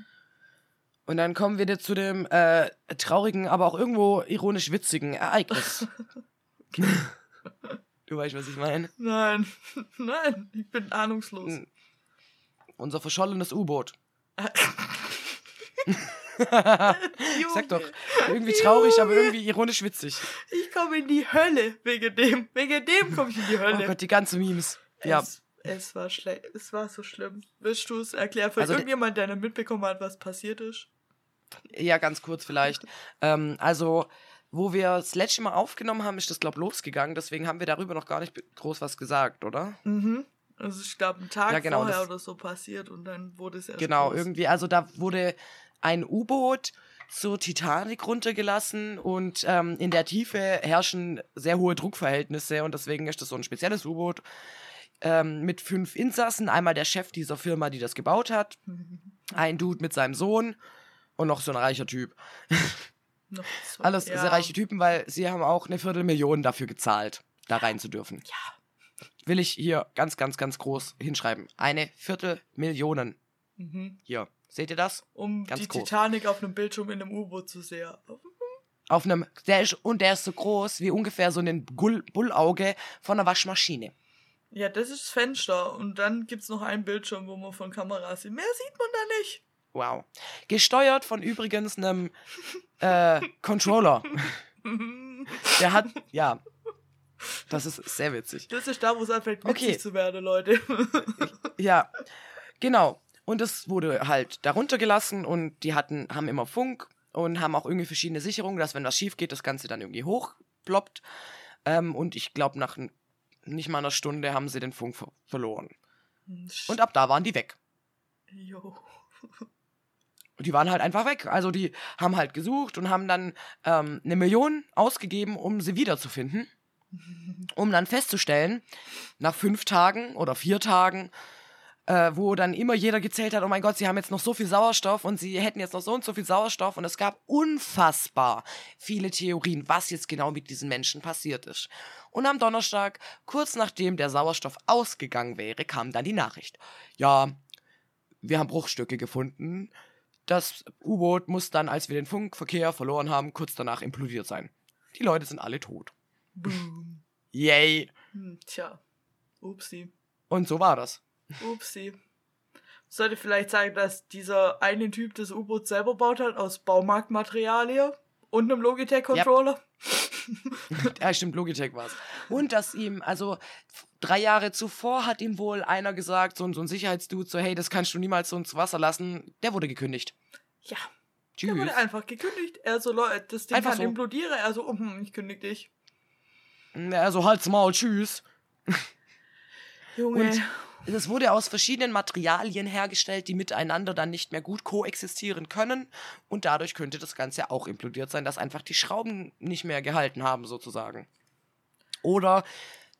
Und dann kommen wir zu dem äh, traurigen, aber auch irgendwo ironisch witzigen Ereignis. du weißt, was ich meine. Nein, nein, ich bin ahnungslos. Unser verschollenes U-Boot. Sag doch, irgendwie traurig, aber irgendwie ironisch witzig. Ich komme in die Hölle wegen dem. Wegen dem komme ich in die Oh Hölle. Gott, die ganzen Memes. Ja, Es, es war schlecht. Es war so schlimm. Willst du es erklären für Also irgendjemand, der mitbekommen hat, was passiert ist? ja, ganz kurz vielleicht. Ähm, also, wo wir das letzte Mal aufgenommen haben, ist das, glaube ich, losgegangen. Deswegen haben wir darüber noch gar nicht groß was gesagt, oder? Mhm. Also ich glaube, einen Tag Ja, genau, vorher oder so passiert und dann wurde es erst Genau, groß. irgendwie, also da wurde ein U-Boot zur Titanic runtergelassen und ähm, in der Tiefe herrschen sehr hohe Druckverhältnisse und deswegen ist das so ein spezielles U-Boot ähm, mit fünf Insassen. Einmal der Chef dieser Firma, die das gebaut hat, ein Dude mit seinem Sohn und noch so ein reicher Typ. Noch so- Alles ja. sehr reiche Typen, weil sie haben auch eine Viertelmillion dafür gezahlt, da rein zu dürfen. Ja. Will ich hier ganz, ganz, ganz groß hinschreiben. Eine Viertelmillion. Mhm. Hier. Seht ihr das? Um Ganz die groß. Titanic auf einem Bildschirm in einem U-Boot zu sehen. Auf einem, der ist, und der ist so groß wie ungefähr so ein Gull, Bullauge von einer Waschmaschine. Ja, das ist das Fenster. Und dann gibt es noch einen Bildschirm, wo man von Kameras sieht. Mehr sieht man da nicht. Wow. Gesteuert von übrigens einem äh, Controller. Der hat, ja. Das ist sehr witzig. Das ist da, wo es anfängt, witzig Okay. zu werden, Leute. Ja, genau. Und es wurde halt darunter gelassen und die hatten, haben immer Funk und haben auch irgendwie verschiedene Sicherungen, dass wenn was schief geht, das Ganze dann irgendwie hochploppt. Ähm, und ich glaube, nach nicht mal einer Stunde haben sie den Funk ver verloren. Und ab da waren die weg. Jo. Und die waren halt einfach weg. Also die haben halt gesucht und haben dann ähm, eine Million ausgegeben, um sie wiederzufinden. Um dann festzustellen, nach fünf Tagen oder vier Tagen, äh, wo dann immer jeder gezählt hat, oh mein Gott, sie haben jetzt noch so viel Sauerstoff und sie hätten jetzt noch so und so viel Sauerstoff. Und es gab unfassbar viele Theorien, was jetzt genau mit diesen Menschen passiert ist. Und am Donnerstag, kurz nachdem der Sauerstoff ausgegangen wäre, kam dann die Nachricht. Ja, wir haben Bruchstücke gefunden. Das U-Boot muss dann, als wir den Funkverkehr verloren haben, kurz danach implodiert sein. Die Leute sind alle tot. Boom. Yay! Hm, tja. Upsi. Und so war das. Upsi. Sollte vielleicht sagen, dass dieser eine Typ das U-Boot selber baut hat aus Baumarktmaterialien und einem Logitech-Controller. Ja, stimmt, Logitech war's. Und dass ihm, also drei Jahre zuvor hat ihm wohl einer gesagt, so, ein- so ein Sicherheitsdude, so, hey, das kannst du niemals so ins Wasser lassen. Der wurde gekündigt. Ja. Tschüss. Der wurde einfach gekündigt. Er so, Leute, das Ding Einfach kann so. implodieren. Er so, oh, ich kündige dich. Also halt's Maul, tschüss. Junge. Und es wurde aus verschiedenen Materialien hergestellt, die miteinander dann nicht mehr gut koexistieren können. Und dadurch könnte das Ganze auch implodiert sein, dass einfach die Schrauben nicht mehr gehalten haben, sozusagen. Oder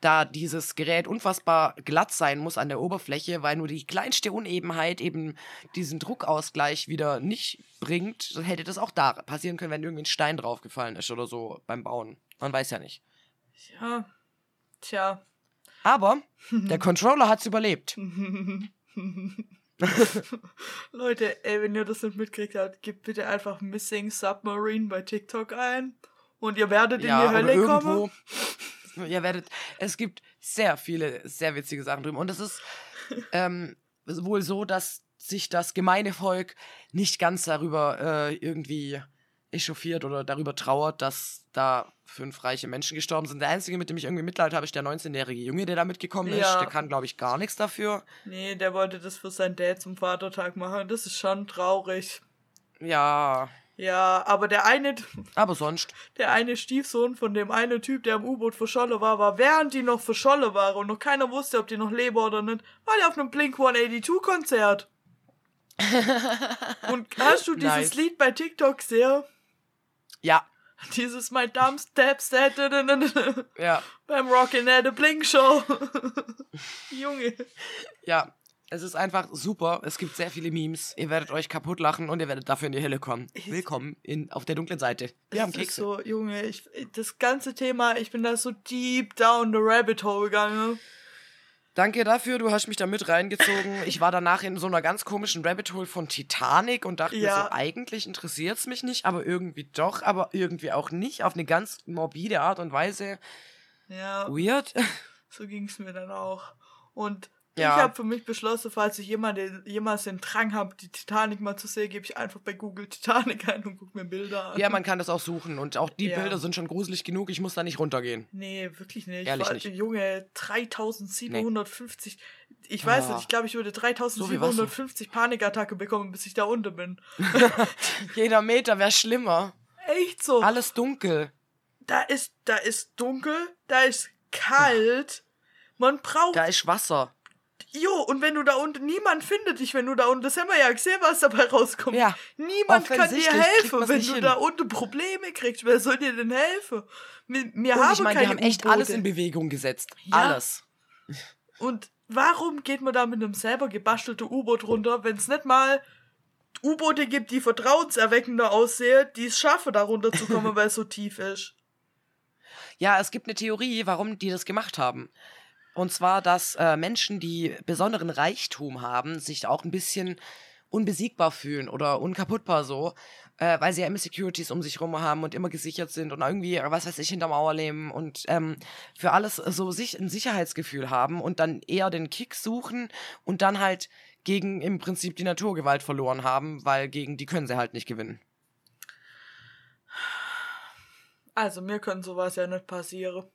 da dieses Gerät unfassbar glatt sein muss an der Oberfläche, weil nur die kleinste Unebenheit eben diesen Druckausgleich wieder nicht bringt, hätte das auch da passieren können, wenn irgendwie ein Stein draufgefallen ist oder so beim Bauen. Man weiß ja nicht. ja. Tja. Aber der Controller hat's überlebt. Leute, ey, wenn ihr das nicht mitgekriegt habt, gebt bitte einfach Missing Submarine bei TikTok ein. Und ihr werdet in die Hölle kommen. Ihr werdet, es gibt sehr viele, sehr witzige Sachen drüben. Und es ist ähm, wohl so, dass sich das gemeine Volk nicht ganz darüber äh, irgendwie echauffiert oder darüber trauert, dass da fünf reiche Menschen gestorben sind. Der einzige, mit dem ich irgendwie Mitleid habe, ist der 19-jährige Junge, der da mitgekommen ist. Ja. Der kann, glaube ich, gar nichts dafür. Nee, der wollte das für sein Dad zum Vatertag machen. Das ist schon traurig. Ja, Ja, aber der eine, aber sonst. der eine Stiefsohn von dem einen Typ, der im U-Boot verschollen war, war während die noch verschollen waren und noch keiner wusste, ob die noch leben oder nicht, war der auf einem Blink 182 Konzert. und hast du dieses Nice. Lied bei TikTok gesehen? Ja, Dieses My Dumb Step Set ja, beim Rockin' at the Blink Show. Junge. ja. Es ist einfach super. Es gibt sehr viele Memes. Ihr werdet euch kaputt lachen und ihr werdet dafür in die Hölle kommen. Willkommen in, auf der dunklen Seite. Wir haben Das ist Kekse. so, Junge, ich, das ganze Thema, ich bin da so deep down the rabbit hole gegangen. Danke dafür, du hast mich da mit reingezogen. Ich war danach in so einer ganz komischen Rabbit Hole von Titanic und dachte mir Ja. so, eigentlich interessiert es mich nicht, aber irgendwie doch, aber irgendwie auch nicht. Auf eine ganz morbide Art und Weise. Ja, Weird. so ging es mir dann auch. Und Ja. ich habe für mich beschlossen, falls ich jemand, jemals den Drang habe, die Titanic mal zu sehen, gebe ich einfach bei Google Titanic ein und gucke mir Bilder an. Ja, man kann das auch suchen und auch die Ja. Bilder sind schon gruselig genug, ich muss da nicht runtergehen. Nee, wirklich nicht. Ehrlich Vor- nicht. Junge, 3750. Ich weiß Ah. nicht, ich glaube, ich würde So viel Wasser. 3750 Panikattacke bekommen, bis ich da unten bin. Jeder Meter wäre schlimmer. Echt so. Alles dunkel. Da ist, da ist dunkel, da ist kalt. Man braucht Da ist Wasser. Jo, und wenn du da unten, niemand findet dich, wenn du da unten, das haben wir ja gesehen, was dabei rauskommt. Ja, Niemand kann dir helfen, wenn du hin. da unten Probleme kriegst. Wer soll dir denn helfen? Wir, wir Und haben ich meine, keine die haben echt alles in Bewegung gesetzt. Ja. Alles. Und warum geht man da mit einem selber gebastelten U-Boot runter, wenn es nicht mal U-Boote gibt, die vertrauenserweckender aussehen, die es schaffen, da runterzukommen, weil es so tief ist? Ja, es gibt eine Theorie, warum die das gemacht haben. Und zwar, dass äh, Menschen, die besonderen Reichtum haben, sich auch ein bisschen unbesiegbar fühlen oder unkaputtbar so, äh, weil sie ja immer Securities um sich rum haben und immer gesichert sind und irgendwie, was weiß ich, hinter Mauer leben und ähm, für alles so sich ein Sicherheitsgefühl haben und dann eher den Kick suchen und dann halt gegen im Prinzip die Naturgewalt verloren haben, weil gegen die können sie halt nicht gewinnen. Also, mir können sowas ja nicht passieren.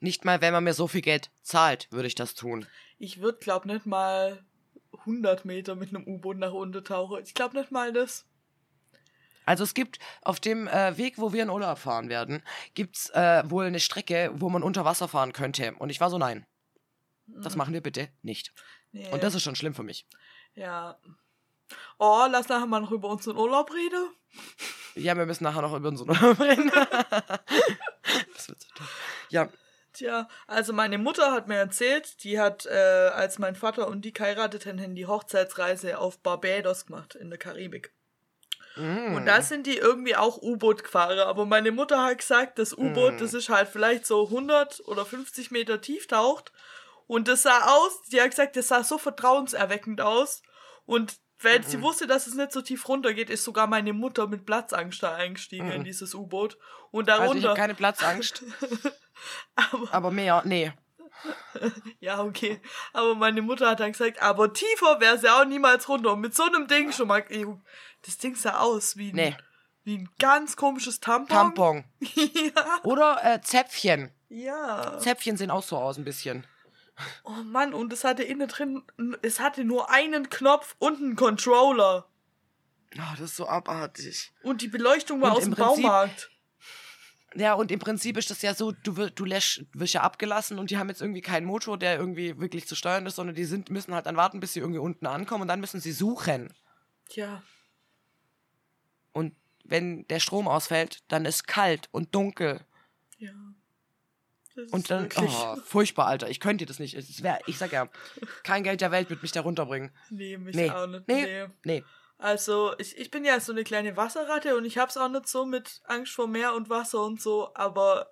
Nicht mal, wenn man mir so viel Geld zahlt, würde ich das tun. Ich würde, glaub nicht mal 100 Meter mit einem U-Boot nach unten tauchen. Ich glaube nicht mal das. Also es gibt auf dem äh, Weg, wo wir in Urlaub fahren werden, gibt's äh, wohl eine Strecke, wo man unter Wasser fahren könnte. Und ich war so, nein, das machen wir bitte nicht. Nee. Und das ist schon schlimm für mich. Ja. Oh, lass nachher mal noch über unseren Urlaub reden. Ja, wir müssen nachher noch über unseren Urlaub reden. das wird so toll. Ja, Tja, also meine Mutter hat mir erzählt, die hat, äh, als mein Vater und die geheiratet haben, die Hochzeitsreise auf Barbados gemacht, in der Karibik. mm. Und da sind die irgendwie auch U-Boot gefahren. Aber meine Mutter hat gesagt, das U-Boot, Mm. das ist halt vielleicht so 100 oder 50 Meter tief taucht. Und das sah aus, die hat gesagt, das sah so vertrauenserweckend aus. Und weil sie Mhm. wusste, dass es nicht so tief runtergeht, ist sogar meine Mutter mit Platzangst da eingestiegen in Mhm. dieses U-Boot. Und also ich darunter. habe keine Platzangst, aber, aber mehr, nee. ja, okay. Aber meine Mutter hat dann gesagt, aber tiefer wäre sie auch niemals runter. Und mit so einem Ding schon mal. ey, Das Ding sah aus wie ein, Nee. wie ein ganz komisches Tampon. Tampon. ja. Oder äh, Zäpfchen. Ja. Zäpfchen sehen auch so aus ein bisschen. Oh Mann, und es hatte innen drin, es hatte nur einen Knopf und einen Controller. Oh, das ist so abartig. Und die Beleuchtung war Und aus dem Prinzip- Baumarkt. Ja, und im Prinzip ist das ja so, du, du lässt, wirst ja abgelassen und die haben jetzt irgendwie keinen Motor, der irgendwie wirklich zu steuern ist, sondern die sind, müssen halt dann warten, bis sie irgendwie unten ankommen und dann müssen sie suchen. Tja. Und wenn der Strom ausfällt, dann ist kalt und dunkel. Ja. Und dann, oh, furchtbar, Alter. Ich könnte das nicht. Es wär, ich sag ja, kein Geld der Welt wird mich da runterbringen. Nee, mich Nee. auch nicht. Nee. Nee. Nee. Also, ich, ich bin ja so eine kleine Wasserratte und ich hab's auch nicht so mit Angst vor Meer und Wasser und so, aber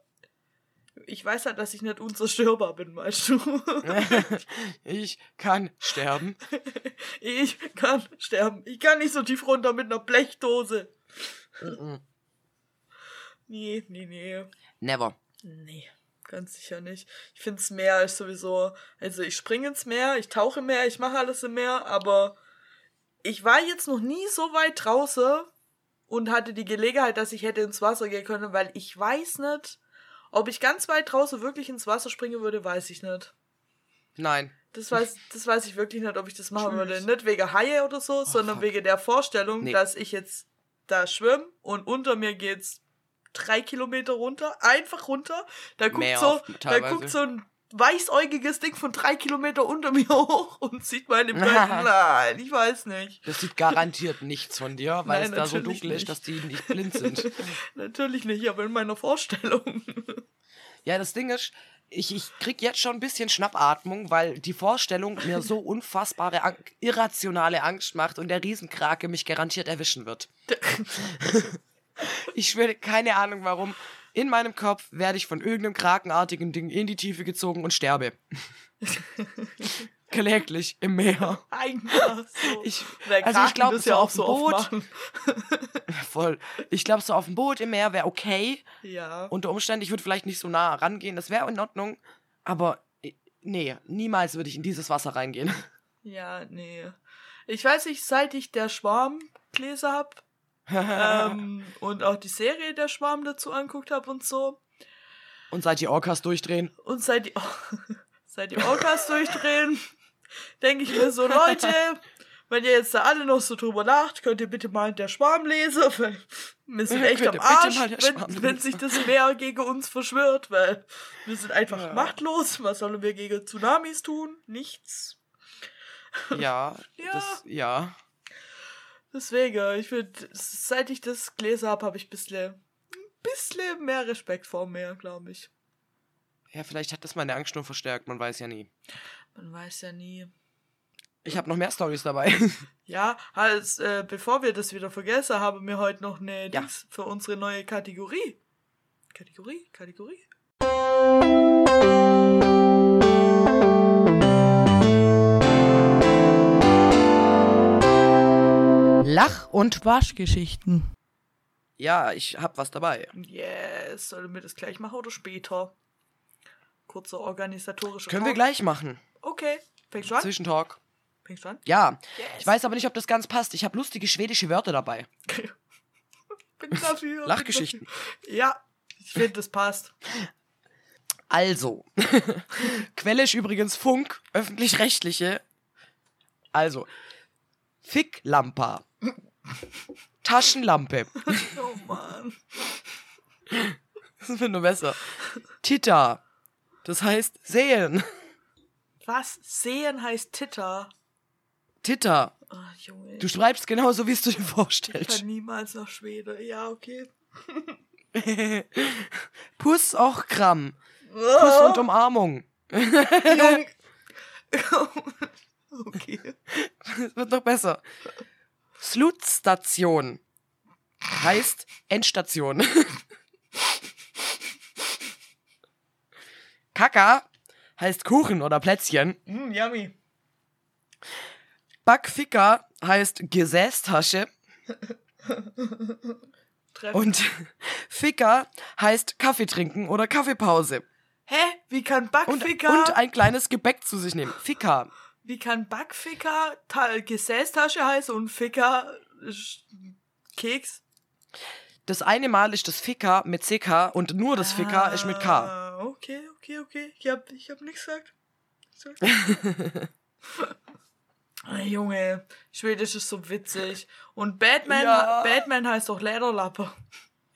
ich weiß halt, dass ich nicht unzerstörbar bin, weißt du. ich kann sterben. ich kann sterben. Ich kann nicht so tief runter mit einer Blechdose. Mm-mm. Nee, nee, nee. Never. Nee, ganz sicher nicht. Ich find's Meer ist sowieso, also ich springe ins Meer, ich tauche im Meer, ich mache alles im Meer, aber ich war jetzt noch nie so weit draußen und hatte die Gelegenheit, dass ich hätte ins Wasser gehen können, weil ich weiß nicht, ob ich ganz weit draußen wirklich ins Wasser springen würde, weiß ich nicht. Nein. Das weiß, das weiß ich wirklich nicht, ob ich das machen Tschüss. würde. Nicht wegen Haie oder so, sondern fuck. wegen der Vorstellung, Nee. dass ich jetzt da schwimme und unter mir geht's drei Kilometer runter, einfach runter. Da guckt Mehr so, oft da guckt so ein weißäugiges Ding von drei Kilometer unter mir hoch und sieht meine Blöden. Nein, ich weiß nicht. Das sieht garantiert nichts von dir, weil Nein, es da so dunkel nicht. ist, dass die nicht blind sind. Natürlich nicht, aber in meiner Vorstellung. Ja, das Ding ist, ich, ich krieg jetzt schon ein bisschen Schnappatmung, weil die Vorstellung mir so unfassbare, Ang irrationale Angst macht und der Riesenkrake mich garantiert erwischen wird. Ich schwöre, keine Ahnung warum. In meinem Kopf werde ich von irgendeinem krakenartigen Ding in die Tiefe gezogen und sterbe. Kläglich im Meer. Einfach so. Ich, also ich glaube, so ja auch auf dem so Boot, voll. Ich glaube, so auf dem Boot im Meer wäre okay. Ja. Unter Umständen, ich würde vielleicht nicht so nah rangehen, das wäre in Ordnung. Aber nee, niemals würde ich in dieses Wasser reingehen. Ja, nee. Ich weiß nicht, seit ich der Schwarm gelesen hab ähm, und auch die Serie der Schwarm dazu anguckt hab und so. Und seit die Orcas durchdrehen. Und seit die, seit die Orcas durchdrehen, denke ich mir so, Leute, wenn ihr jetzt da alle noch so drüber lacht, könnt ihr bitte mal der Schwarm lesen, weil wir sind echt am Arsch, wenn, wenn sich das Meer gegen uns verschwört, weil wir sind einfach Ja. machtlos. Was sollen wir gegen Tsunamis tun? Nichts. Ja, Ja. das, ja. Deswegen, ich finde, seit ich das gelesen habe, habe ich ein bisschen, ein bisschen mehr Respekt vor Meer, glaube ich. Ja, vielleicht hat das meine Angst nur verstärkt, man weiß ja nie. Man weiß ja nie. Ich habe noch mehr Stories dabei. Ja, als, äh, bevor wir das wieder vergessen, haben wir heute noch eine Ja. Dings für unsere neue Kategorie. Kategorie? Kategorie? Lach- und Waschgeschichten. ja, ich hab was dabei. Yes, sollen wir das gleich machen oder später? Kurzer organisatorischer Können wir Talk. gleich machen. Okay, fängst du an? Zwischentalk. Fängst du an? Ja. Yes. Ich weiß aber nicht, ob das ganz passt. Ich habe lustige schwedische Wörter dabei. bin dafür. Lachgeschichten. Ja, ich finde, das passt. Also. Quelle ist übrigens Funk, öffentlich-rechtliche. Also. Ficklampa. Taschenlampe. Oh Mann. Das wird nur besser. Tita. Das heißt sehen. Was? Sehen heißt Titter. Tita. Oh, Junge. Du schreibst genauso, wie es du dir ich vorstellst. kann niemals nach Schweden. Ja, okay. Puss auch Gramm. Kuss Oh. und Umarmung. Jung. okay. Es wird noch besser. Slutstation. Heißt Endstation. Kaka heißt Kuchen oder Plätzchen. Mm, yummy. Backficker heißt Gesäßtasche. Und Ficker heißt Kaffee trinken oder Kaffeepause. Hä? Wie kann Und, Backficker. und ein kleines Gebäck zu sich nehmen. Ficker. Wie kann Backficker Ta Gesäßtasche heißen und Ficker Keks? Das eine Mal ist das Ficker mit CK und nur das Ficker ist mit K. Ah, Okay, okay, okay. Ich hab, ich hab nichts gesagt. Nichts gesagt. Ah, Junge, Schwedisch ist so witzig. Und Batman, Ja. Batman heißt doch Lederlappe.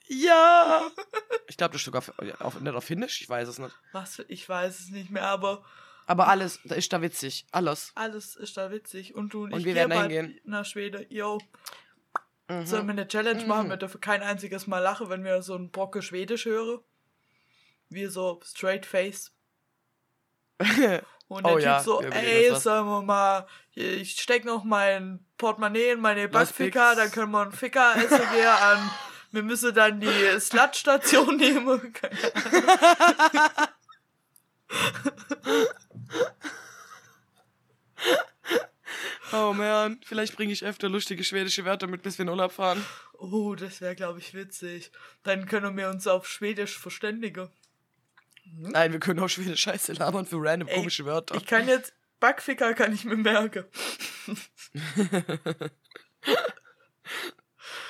Ja. Ich glaube, das ist sogar auf, auf, nicht auf Finnisch, ich weiß es nicht. Was? Ich weiß es nicht mehr, aber Aber alles, da ist da witzig. Alles. alles ist da witzig. Und du und, ich wir werden bald nach Schweden. Yo, Mhm. sollen wir eine Challenge machen? Wir dürfen kein einziges Mal lachen, wenn wir so einen Brocke Schwedisch hören. Wie so straight face. Und der Oh Typ ja, so, wir ey, sollen wir mal, ich steck noch mein Portemonnaie in meine Backficker, dann können wir einen Ficker essen gehen an, wir müssen dann die Slutstation nehmen. Oh man, vielleicht bringe ich öfter lustige schwedische Wörter mit, bis wir in Urlaub fahren. Oh, das wäre, glaube ich, witzig. Dann können wir uns auf Schwedisch verständigen. Nein, wir können auch schwedisch Scheiße labern für random Ey, komische Wörter. Ich kann jetzt, Backficker kann ich mir merken.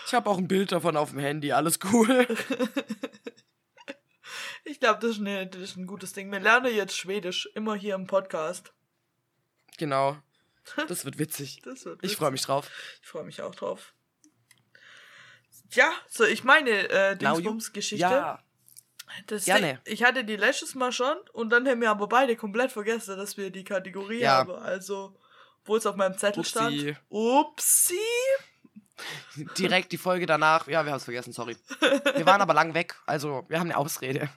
Ich habe auch ein Bild davon auf dem Handy, alles cool. Ich glaube, das, ist eine- das ist ein gutes Ding. Wir lernen jetzt Schwedisch, immer hier im Podcast. Genau. Das wird witzig. Das wird Ich witzig. freue mich drauf. Ich freue mich auch drauf. Ja, so ich meine äh, Dingsbums-Geschichte. Ja. Das gerne. Ich hatte die letztes Mal schon und dann haben wir aber beide komplett vergessen, dass wir die Kategorie Ja. haben. Also, wo es auf meinem Zettel Upsi. stand. Upsi. Direkt die Folge danach. Ja, wir haben es vergessen, sorry. Wir waren aber lang weg, also wir haben eine Ausrede.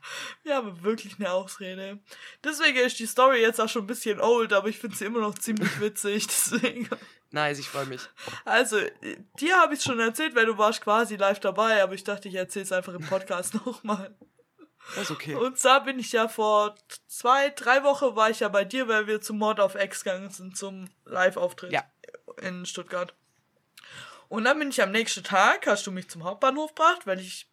Wir haben wirklich eine Ausrede. Deswegen ist die Story jetzt auch schon ein bisschen old, aber ich finde sie immer noch ziemlich witzig. Deswegen. Nice, ich freue mich. Also, dir habe ich es schon erzählt, weil du warst quasi live dabei, aber ich dachte, ich erzähle es einfach im Podcast nochmal. Das ist okay. Und zwar bin ich ja vor zwei, drei Wochen war ich ja bei dir, weil wir zum Mord auf X gegangen sind, zum Live-Auftritt Ja. in Stuttgart. Und dann bin ich am nächsten Tag, hast du mich zum Hauptbahnhof gebracht, weil ich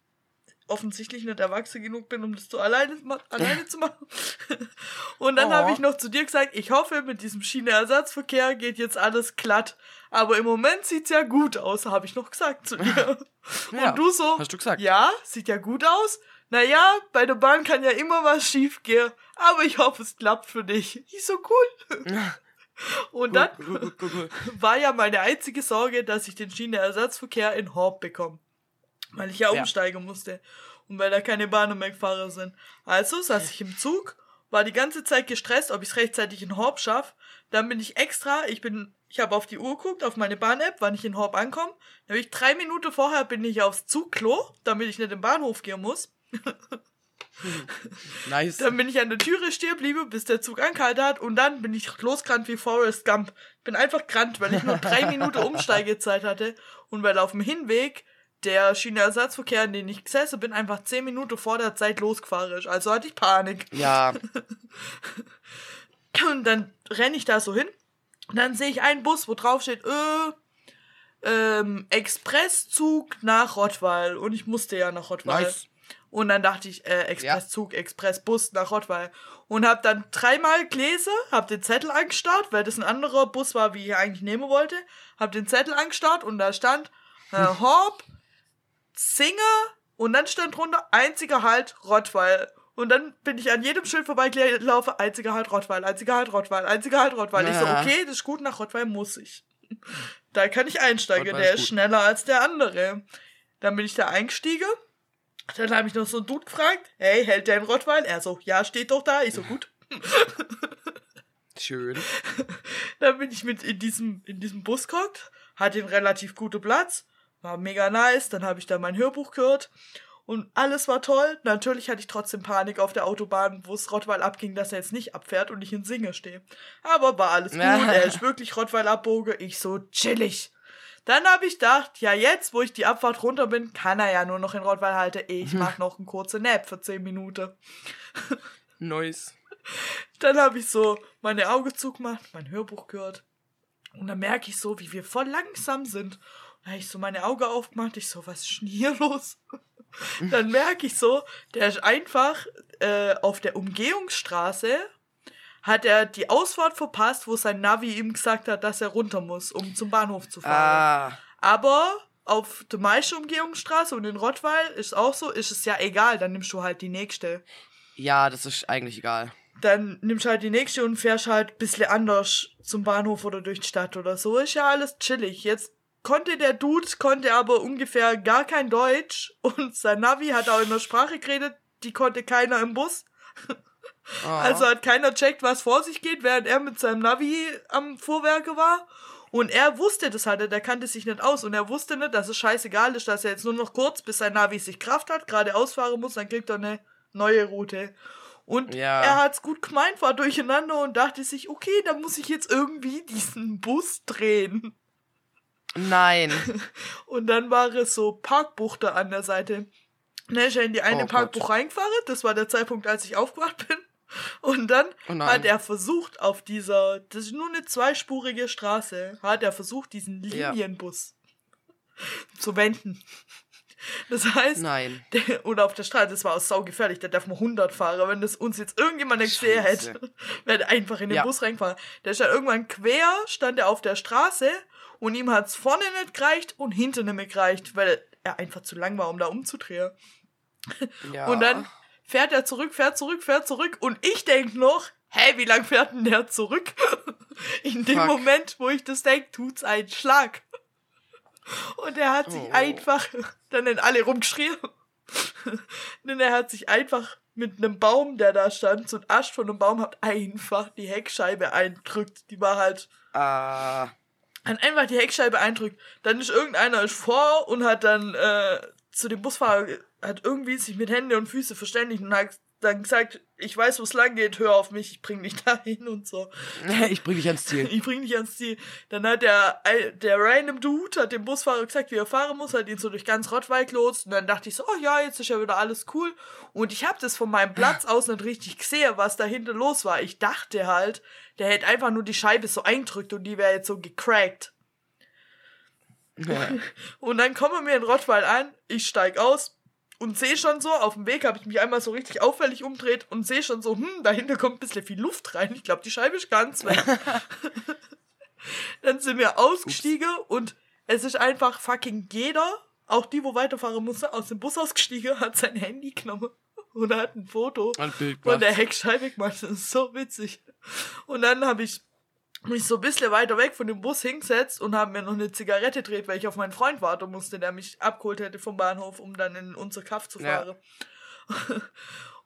offensichtlich nicht erwachsen genug bin, um das so alleine, alleine zu machen. Und dann Oh. habe ich noch zu dir gesagt, ich hoffe, mit diesem Schienenersatzverkehr geht jetzt alles glatt. Aber im Moment sieht's ja gut aus, habe ich noch gesagt zu dir. Ja, Und du so, hast du gesagt. ja, sieht ja gut aus. Naja, bei der Bahn kann ja immer was schief gehen, aber ich hoffe, es klappt für dich. Ich so cool. Und dann war ja meine einzige Sorge, dass ich den Schienenersatzverkehr in Horb bekomme. Weil ich ja Ja. umsteigen musste. Und weil da keine Bahn- und Megfahrer sind. Also saß ich im Zug, war die ganze Zeit gestresst, ob ich es rechtzeitig in Horb schaffe. Dann bin ich extra, ich bin, ich habe auf die Uhr geguckt, auf meine Bahn-App, wann ich in Horb ankomme. Dann bin ich drei Minuten vorher bin ich aufs Zugklo, damit ich nicht im Bahnhof gehen muss. Nice. Dann bin ich an der Türe stehen geblieben, bis der Zug angehalten hat und dann bin ich losgerannt wie Forrest Gump. Bin einfach gerannt, weil ich nur drei Minuten Umsteigezeit hatte und weil auf dem Hinweg der Schienenersatzverkehr, in den ich gesessen bin, einfach zehn Minuten vor der Zeit losgefahren ist. Also hatte ich Panik. Ja, Und dann renne ich da so hin und dann sehe ich einen Bus, wo drauf steht, äh, ähm, Expresszug nach Rottweil. Und ich musste ja nach Rottweil. Nice. Und dann dachte ich, äh, Expresszug, Expressbus nach Rottweil. Und hab dann dreimal gelesen, hab den Zettel angestarrt, weil das ein anderer Bus war, wie ich eigentlich nehmen wollte. Hab den Zettel angestarrt und da stand äh, Horb, Singer und dann stand drunter einziger Halt Rottweil. Und dann bin ich an jedem Schild vorbeigelaufen, einziger Halt Rottweil, einziger Halt Rottweil, einziger Halt Rottweil. Ich so, Ja. okay, das ist gut, nach Rottweil muss ich. Da kann ich einsteigen, Rottweil der ist ist schneller als der andere. Dann bin ich da eingestiegen. Dann habe ich noch so einen Dude gefragt, hey, hält der in Rottweil? Er so, ja, steht doch da. Ich so, gut. schön. Dann bin ich mit in diesem, in diesem Bus gehockt, hatte einen relativ guten Platz, war mega nice, dann habe ich da mein Hörbuch gehört und alles war toll. Natürlich hatte ich trotzdem Panik auf der Autobahn, wo es Rottweil abging, dass er jetzt nicht abfährt und ich in Singe stehe. Aber war alles gut, er ist wirklich Rottweil abboge, ich so chillig. Dann habe ich gedacht, ja jetzt, wo ich die Abfahrt runter bin, kann er ja nur noch in Rottweil halten. Ich mach noch einen kurzen Nap für 10 Minuten. Nice. Dann habe ich so meine Augen zugemacht, mein Hörbuch gehört. Und dann merke ich so, wie wir voll langsam sind. Da habe ich so meine Augen aufgemacht. Ich so, was ist denn hier los? dann merke ich so, der ist einfach äh, auf der Umgehungsstraße hat er die Ausfahrt verpasst, wo sein Navi ihm gesagt hat, dass er runter muss, um zum Bahnhof zu fahren. Ah, Aber auf der meisten Umgehungsstraße und in Rottweil ist auch so, ist es ja egal, dann nimmst du halt die nächste ja, das ist eigentlich egal. dann nimmst du halt die nächste und fährst halt ein bisschen anders zum Bahnhof oder durch die Stadt oder so. Ist ja alles chillig. Jetzt konnte der Dude, konnte aber ungefähr gar kein Deutsch und sein Navi hat auch in der Sprache geredet, die konnte keiner im Bus. Ah. Also hat keiner checkt, was vor sich geht, während er mit seinem Navi am Vorwerke war. Und er wusste das halt, der kannte sich nicht aus und er wusste nicht, dass es scheißegal ist, dass er jetzt nur noch kurz, bis sein Navi sich Kraft hat, geradeaus fahren muss, dann kriegt er eine neue Route. Und Ja. er hat's gut gemeint, war durcheinander und dachte sich, okay, dann muss ich jetzt irgendwie diesen Bus drehen. Nein. Und dann war es so Parkbuchte an der Seite. Ne, ist er in die eine Oh Gott. Parkbuch reingefahren. Das war der Zeitpunkt, als ich aufgewacht bin. Und dann Oh hat er versucht, auf dieser, das ist nur eine zweispurige Straße, hat er versucht, diesen Ja. Linienbus zu wenden. Das heißt, Nein. der, und auf der Straße, das war auch saugefährlich, da darf man 100 fahren. Wenn das uns jetzt irgendjemand gesehen hätte, wäre der einfach in den Ja. Bus reingefahren. Der ist dann irgendwann quer, stand er auf der Straße und ihm hat's vorne nicht gereicht und hinten nicht mehr gereicht, weil er einfach zu lang war, um da umzudrehen. Ja. Und dann fährt er zurück, fährt zurück, fährt zurück und ich denk noch, hä, wie lang fährt denn der zurück? In dem Fuck. Moment, wo ich das denk, tut's einen Schlag. Und er hat sich Oh. einfach, dann sind alle rumgeschrien. Denn er hat sich einfach mit einem Baum, der da stand, so ein Ast von einem Baum, hat einfach die Heckscheibe eindrückt. Die war halt Ah, hat einfach die Heckscheibe eindrückt. Dann ist irgendeiner ist vor und hat dann äh, zu dem Busfahrer hat irgendwie sich mit Hände und Füße verständigt und hat dann gesagt, ich weiß, wo es lang geht, hör auf mich, ich bring dich dahin und so. ich bring dich ans Ziel. Ich bring dich ans Ziel. Dann hat der, der random Dude hat dem Busfahrer gesagt, wie er fahren muss, hat ihn so durch ganz Rottweil gelotst und dann dachte ich so, oh ja, jetzt ist ja wieder alles cool. Und ich habe das von meinem Platz aus nicht richtig gesehen, was da hinten los war. Ich dachte halt, der hätte einfach nur die Scheibe so eingedrückt und die wäre jetzt so gecrackt. Und dann kommen wir in Rottweil an, ich steig aus und sehe schon so, auf dem Weg habe ich mich einmal so richtig auffällig umdreht und sehe schon so, hm, dahinter kommt ein bisschen viel Luft rein. Ich glaube, die Scheibe ist ganz weg. dann sind wir ausgestiegen und es ist einfach fucking jeder, auch die, wo weiterfahren musste, aus dem Bus ausgestiegen, hat sein Handy genommen und hat ein Foto Ein von der Heckscheibe gemacht. Das ist so witzig. Und dann habe ich mich so ein bisschen weiter weg von dem Bus hingesetzt und habe mir noch eine Zigarette gedreht, weil ich auf meinen Freund warten musste, der mich abgeholt hätte vom Bahnhof, um dann in unser Kaff zu Ja. fahren.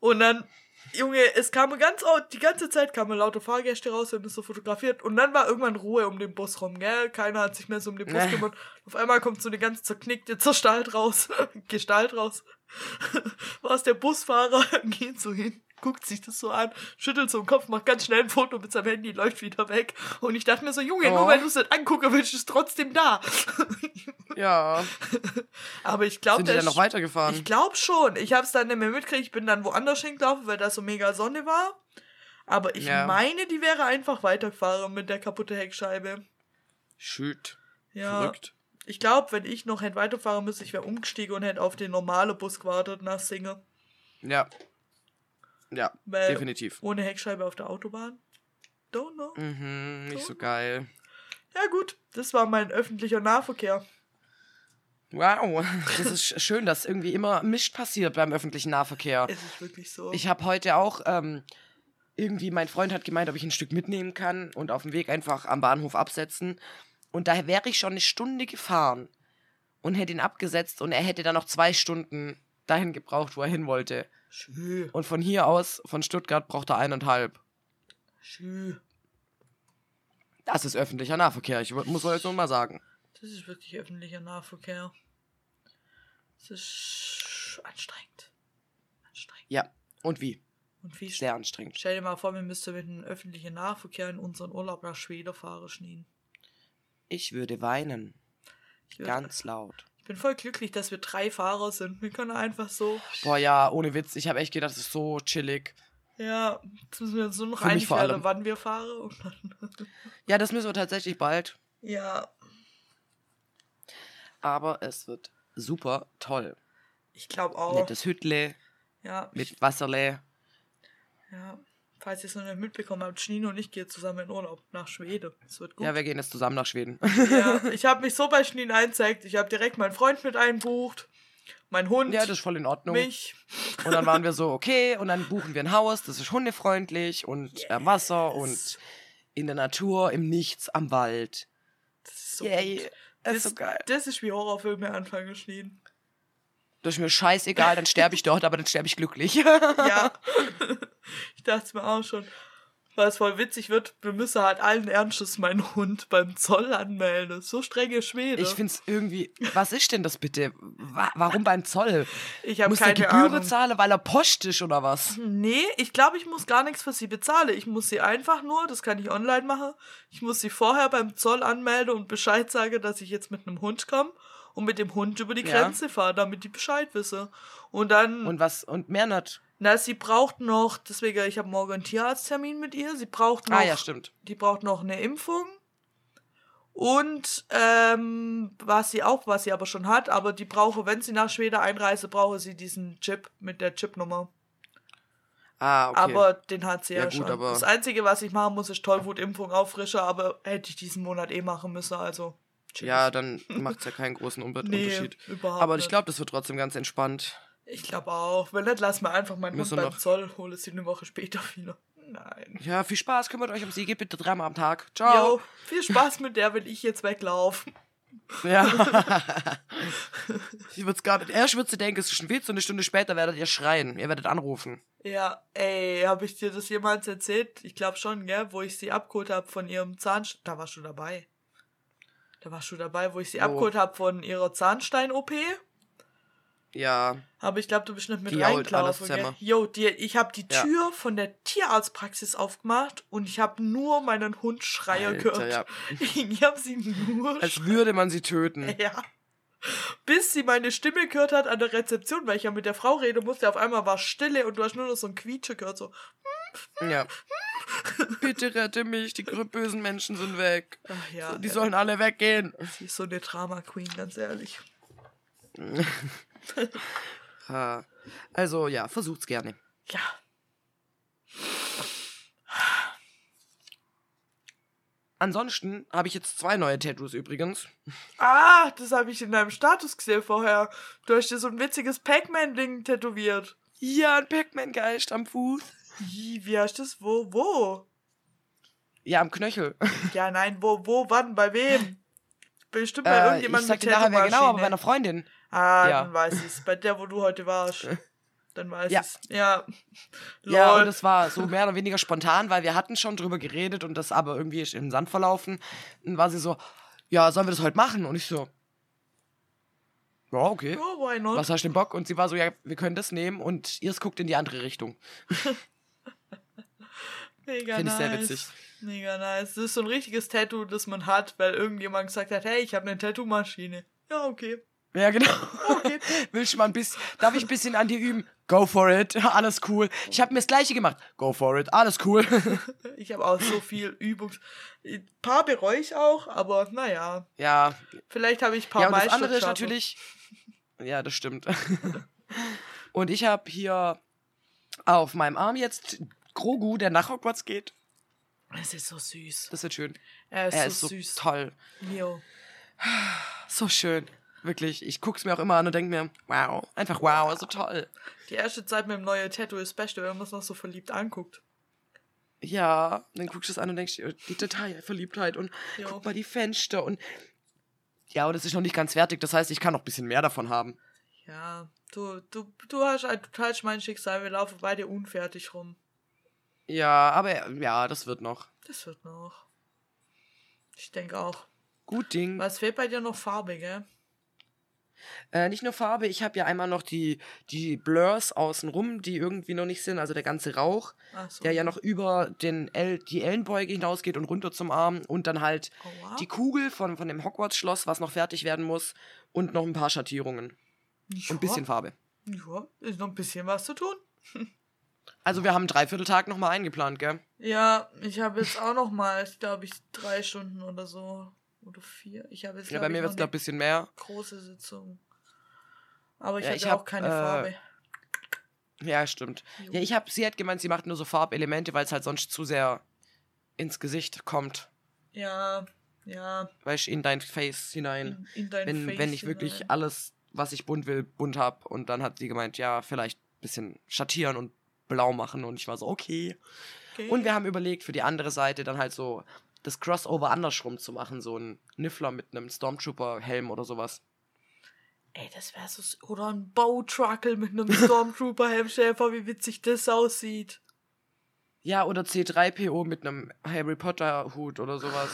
und dann, Junge, es kamen ganz, die ganze Zeit kamen lauter Fahrgäste raus, wir haben das so fotografiert und dann war irgendwann Ruhe um den Bus rum, gell? Keiner hat sich mehr so um den Bus Ja. gekümmert. Auf einmal kommt so eine ganz zerknickte Gestalt raus, Gestalt raus. War es der Busfahrer, geht so hin, guckt sich das so an, schüttelt so den Kopf, macht ganz schnell ein Foto mit seinem Handy, läuft wieder weg. Und ich dachte mir so, Junge, nur Oh. weil du es nicht angucken willst, ist es trotzdem da. Ja. Aber ich glaube, Sind die dann noch weitergefahren? ich glaube schon. Ich habe es dann nicht mehr mitgekriegt. Ich bin dann woanders hingelaufen, weil da so mega Sonne war. Aber ich Ja. meine, die wäre einfach weitergefahren mit der kaputten Heckscheibe. Shit. Ja. Verrückt. Ich glaube, wenn ich noch hätte weiterfahren müssen, ich wäre umgestiegen und hätte auf den normalen Bus gewartet nach Singe. Ja. Ja, Weil definitiv. ohne Heckscheibe auf der Autobahn. Don't know. Mhm, nicht so geil. Ja gut, das war mein öffentlicher Nahverkehr. Wow, das ist sch- schön, dass irgendwie immer Mist passiert beim öffentlichen Nahverkehr. Es ist wirklich so. Ich habe heute auch ähm, irgendwie, mein Freund hat gemeint, ob ich ein Stück mitnehmen kann und auf dem Weg einfach am Bahnhof absetzen. Und da wäre ich schon eine Stunde gefahren und hätte ihn abgesetzt und er hätte dann noch zwei Stunden dahin gebraucht, wo er hin wollte. Schö, Und von hier aus, von Stuttgart, braucht er eineinhalb. schö. Das ist öffentlicher Nahverkehr, ich muss jetzt nur mal sagen. Das ist wirklich öffentlicher Nahverkehr. Das ist anstrengend. Anstrengend. Ja, und wie? Und wie Sehr anstrengend. Stell dir mal vor, wir müssten mit dem öffentlichen Nahverkehr in unseren Urlaub nach Schweden fahren, Schneen. Ich würde weinen. Ich, würd- Ganz laut. Ich bin voll glücklich, dass wir drei Fahrer sind. Wir können einfach so. Boah, ja, ohne Witz. Ich habe echt gedacht, das ist so chillig. Ja, jetzt müssen wir uns nur noch einig werden, wann wir fahren. Ja, das müssen wir tatsächlich bald. ja, Aber es wird super toll. ich glaube auch. Nettes Hüttle Ja, mit Wasserle. ja. Falls ihr es noch nicht mitbekommen habt, Schneen und ich gehen zusammen in Urlaub nach Schweden. Es wird gut. Ja, wir gehen jetzt zusammen nach Schweden. Ja, ich habe mich so bei Schneen einzeigt. Ich habe direkt meinen Freund mit einbucht, mein Hund, ja, das ist voll in Ordnung. mich. Und dann waren wir so, okay, und dann buchen wir ein Haus, das ist hundefreundlich und am Wasser und in der Natur, im Nichts, am Wald. Das ist so Yay, gut. das ist so geil. Das ist wie Horrorfilme anfangen, Schneen. Das ist mir scheißegal, dann sterbe ich dort, aber dann sterbe ich glücklich. Ja. ich dachte es mir auch schon. Weil es voll witzig wird, wir müssen halt allen Ernstes meinen Hund beim Zoll anmelden. So strenge Schwede. Ich find's irgendwie. Was ist denn das bitte? Wa warum beim Zoll? Ich hab Muss der keine Gebühren Ahnung. zahlen, weil er Post ist oder was? Nee, ich glaube, ich muss gar nichts für sie bezahlen. Ich muss sie einfach nur, das kann ich online machen, ich muss sie vorher beim Zoll anmelden und Bescheid sagen, dass ich jetzt mit einem Hund komme und mit dem Hund über die Ja. Grenze fahre, damit die Bescheid wissen. Und dann, Und was? Und mehr nicht. na, sie braucht noch, deswegen, ich habe morgen einen Tierarzttermin mit ihr, sie braucht noch, Ah, ja, stimmt. die braucht noch eine Impfung. Und ähm, was sie auch, was sie aber schon hat, aber die brauche, wenn sie nach Schweden einreise, brauche sie diesen Chip mit der Chipnummer. Ah, okay. Aber den hat sie ja, Ja, gut, schon. aber- Das Einzige, was ich machen muss, ist Tollwutimpfung auffrischen, aber hätte ich diesen Monat eh machen müssen, also. Chill. ja, dann macht's ja keinen großen Unbe nee, Unterschied. überhaupt Aber ich glaube, das wird trotzdem ganz entspannt. Ich glaube auch. Wenn nicht, lass mal einfach meinen Hund Müssen beim noch- Zoll, hole sie eine Woche später wieder. Nein. Ja, viel Spaß, kümmert euch um sie, geht bitte dreimal am Tag. Ciao. Jo, viel Spaß mit der, wenn ich jetzt weglaufe. Ja. ich würde es gar nicht. Erst würdest du denken, es ist ein Witz und eine Stunde später werdet ihr schreien. Ihr werdet anrufen. Ja, ey, habe ich dir das jemals erzählt? Ich glaube schon, gell? Wo ich sie abgeholt habe von ihrem Zahnstein. Da warst du dabei. Da warst du dabei, wo ich sie Wo? abgeholt habe von ihrer Zahnstein-OP. Ja. Aber ich glaube, du bist nicht mit reingelaufen. Jo, die, ich habe die Ja. Tür von der Tierarztpraxis aufgemacht und ich habe nur meinen Hund Schreier gehört. ja. Ich habe sie nur Als würde man sie töten. Ja. Bis sie meine Stimme gehört hat an der Rezeption, weil ich ja mit der Frau reden musste. Auf einmal war Stille und du hast nur noch so ein Quietsche gehört. So, Ja. Bitte rette mich, die bösen Menschen sind weg. ach ja, Die äh, sollen alle weggehen. sie ist so eine Drama Queen, ganz ehrlich. Also ja, versucht's gerne. Ja. Ansonsten habe ich jetzt zwei neue Tattoos übrigens. Ah, das habe ich in deinem Status gesehen vorher. Du hast dir so ein witziges Pac-Man-Ding tätowiert. Ja, ein Pac-Man-Geist am Fuß. Wie, du das? Wo? Wo? Ja, am Knöchel. Ja, nein, wo, wo, wann, bei wem? Bestimmt bei Äh, ich irgendjemandem sag dir nachher wer genau, aber bei einer Freundin. Ah, Ja. dann weiß ich's. Bei der, wo du heute warst. Dann weiß Ja. ich's. Ja. Ja, und es war so mehr oder weniger spontan, weil wir hatten schon drüber geredet und das aber irgendwie ist im Sand verlaufen. Dann war sie so, ja, sollen wir das heute machen? Und ich so, ja, okay. Ja, why not? Was hast du denn Bock? Und sie war so, ja, wir können das nehmen und ihr guckt in die andere Richtung. Mega Finde ich nice. sehr witzig. Mega nice. Das ist so ein richtiges Tattoo, das man hat, weil irgendjemand gesagt hat, hey, ich habe eine Tattoo-Maschine. Ja, okay. Ja, genau. Okay. Willst du mal ein bisschen, darf ich ein bisschen an dir üben? Go for it, alles cool. Ich habe mir das gleiche gemacht. Go for it, alles cool. Ich habe auch so viel Übungs... Ein paar bereue ich auch, aber naja. ja, Vielleicht habe ich ein paar ja und das andere ist natürlich, ja, das stimmt. und ich habe hier auf meinem Arm jetzt Grogu, der nach Hogwarts geht. Es ist so süß. Das wird schön. Er ist er so ist so süß. toll. Leo. So schön. Wirklich. Ich guck's mir auch immer an und denke mir, wow, einfach wow, so toll. Die erste Zeit mit dem neuen Tattoo ist das Beste, wenn man es noch so verliebt anguckt. Ja, dann guckst du es an und denkst dir, die Detailverliebtheit und Jo. guck mal die Fenster und ja, und es ist noch nicht ganz fertig, das heißt, ich kann noch ein bisschen mehr davon haben. Ja, du, du, du hast ein total mein Schicksal, wir laufen beide unfertig rum. Ja, aber ja, das wird noch. Das wird noch. Ich denke auch. Gut Ding. Was fehlt bei dir noch Farbe, gell? Äh, nicht nur Farbe, ich habe ja einmal noch die, die Blurs außenrum, die irgendwie noch nicht sind, also der ganze Rauch, so. der ja noch über den El die Ellenbeuge hinausgeht und runter zum Arm und dann halt Aua. die Kugel von, von dem Hogwarts-Schloss, was noch fertig werden muss und noch ein paar Schattierungen und ein bisschen Farbe. Ja, ist noch ein bisschen was zu tun. Also wir haben einen Dreivierteltag nochmal eingeplant, gell? Ja, ich habe jetzt auch noch mal, glaube ich, drei Stunden oder so. Oder vier. Ich habe jetzt, Ja, bei ich, mir wird es, glaube ich, ein bisschen mehr. große Sitzung. Aber ich Ja, hatte ich hab, auch keine äh, Farbe. Ja, stimmt. Jo. Ja, ich hab, sie hat gemeint, sie macht nur so Farbelemente, weil es halt sonst zu sehr ins Gesicht kommt. Ja, ja. Weißt du, in dein Face hinein. In, in dein wenn, Face wenn ich wirklich hinein. alles, was ich bunt will, bunt hab. Und dann hat sie gemeint, ja, vielleicht ein bisschen schattieren und blau machen. Und ich war so, okay. Okay. Und wir haben überlegt, für die andere Seite dann halt so das Crossover andersrum zu machen. So ein Niffler mit einem Stormtrooper-Helm oder sowas. Ey, das wäre so. Oder ein Bautruckle mit einem Stormtrooper-Helm. Stell dir vor, wie witzig das aussieht. Ja, oder C3PO mit einem Harry Potter-Hut oder sowas.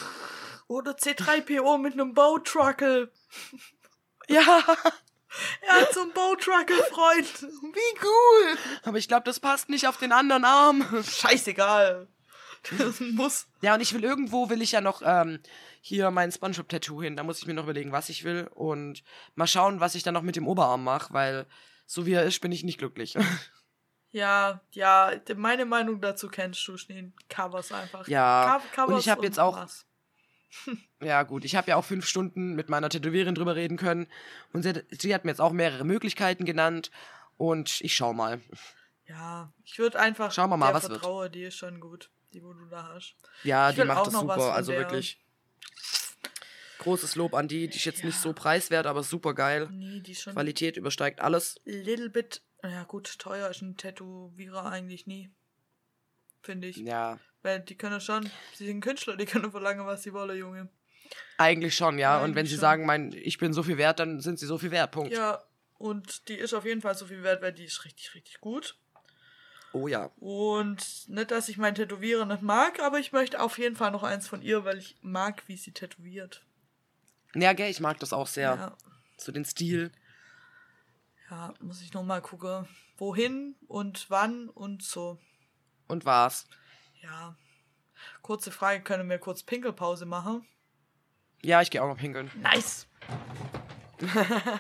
Oder C3PO mit einem Bautruckle. Ja, Er hat so einen Bautruckle-Freund. Wie cool. aber ich glaube, das passt nicht auf den anderen Arm. Scheißegal. Das muss. Ja, und ich will irgendwo, will ich ja noch ähm, hier mein Spongebob-Tattoo hin. Da muss ich mir noch überlegen, was ich will. Und mal schauen, was ich dann noch mit dem Oberarm mache, weil so wie er ist, bin ich nicht glücklich. Ja, ja, meine Meinung dazu kennst du schon. Covers einfach. Ja, Co- Covers und ich habe jetzt auch- was. Ja, gut, ich habe ja auch fünf Stunden mit meiner Tätowiererin drüber reden können. Und sie, hat- sie hat mir jetzt auch mehrere Möglichkeiten genannt. Und ich schau mal. Ja, ich würde einfach. Schauen wir mal, was wird. Vertraue, die ist schon gut. Die, wo du da hast. Ja, Ich die macht das super. Also der. wirklich großes Lob an die. Die ist jetzt nicht Ja. so preiswert, aber super geil. Nee, die schon. Qualität übersteigt alles. Little bit. Ja, gut, teuer ist ein Tätowierer eigentlich nie. Finde ich. Ja, Weil die können schon. Sie sind Künstler, die können verlangen, was sie wollen, Junge. eigentlich schon, ja. und wenn Eigentlich sie schon. sagen, mein, ich bin so viel wert, dann sind sie so viel wert. Punkt. Ja, und die ist auf jeden Fall so viel wert, weil die ist richtig, richtig gut. Oh ja. Und nicht, dass ich mein Tätowierer nicht mag, aber ich möchte auf jeden Fall noch eins von ihr, weil ich mag, wie sie tätowiert. Ja, gell, ich mag das auch sehr. Ja, So den Stil. ja muss ich noch mal gucken, wohin und wann und so. Und war's. Ja. Kurze Frage, können wir kurz Pinkelpause machen? Ja, ich gehe auch noch pinkeln. Nice!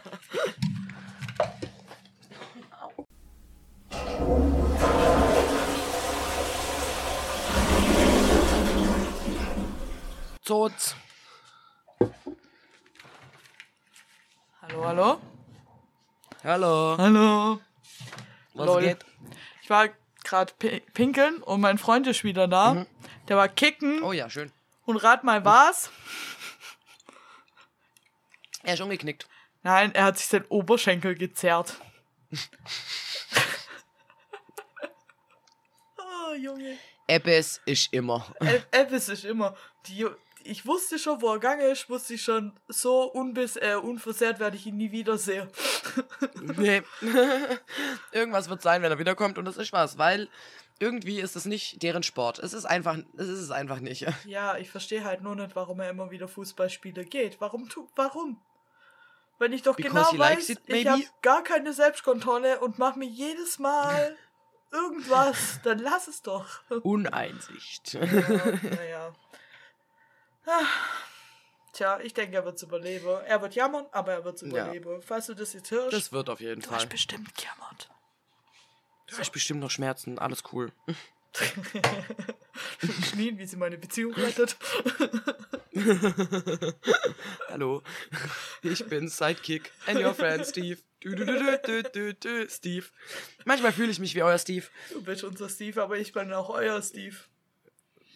Tot. Hallo, hallo? Hallo. Hallo. Was Lol. geht? Ich war gerade pi pinkeln und mein Freund ist wieder da. Der war kicken Oh ja, schön. und rat mal was. Er ist umgeknickt. Nein, er hat sich den Oberschenkel gezerrt. oh, Junge. Ebbes ist immer. Eb- Ebbes ist immer. Die, ich wusste schon, wo er gegangen ist, wusste ich schon, so unbiss, äh, unversehrt werde ich ihn nie wiedersehen. Nee. Irgendwas wird sein, wenn er wiederkommt und das ist was, weil irgendwie ist es nicht deren Sport. Es ist einfach, es ist es einfach nicht. Ja, ich verstehe halt nur nicht, warum er immer wieder Fußballspiele geht. Warum tu, warum? Wenn ich doch Because genau weiß, it, ich habe gar keine Selbstkontrolle und mache mir jedes Mal irgendwas, dann lass es doch. Uneinsicht. Ja, naja. Ah, Tja, ich denke, er wird's überleben. Er wird jammern, aber er wird's Ja. überleben. Falls du das jetzt hörst, Das wird auf jeden du hast Fall. bestimmt gejammert. Du hast bestimmt noch Schmerzen, alles cool. Schnien, wie sie meine Beziehung rettet. Hallo, ich bin Sidekick and your friend Steve. Du, du, du, du, du, du, du, Steve. Manchmal fühle ich mich wie euer Steve. Du bist unser Steve, aber ich bin auch euer Steve.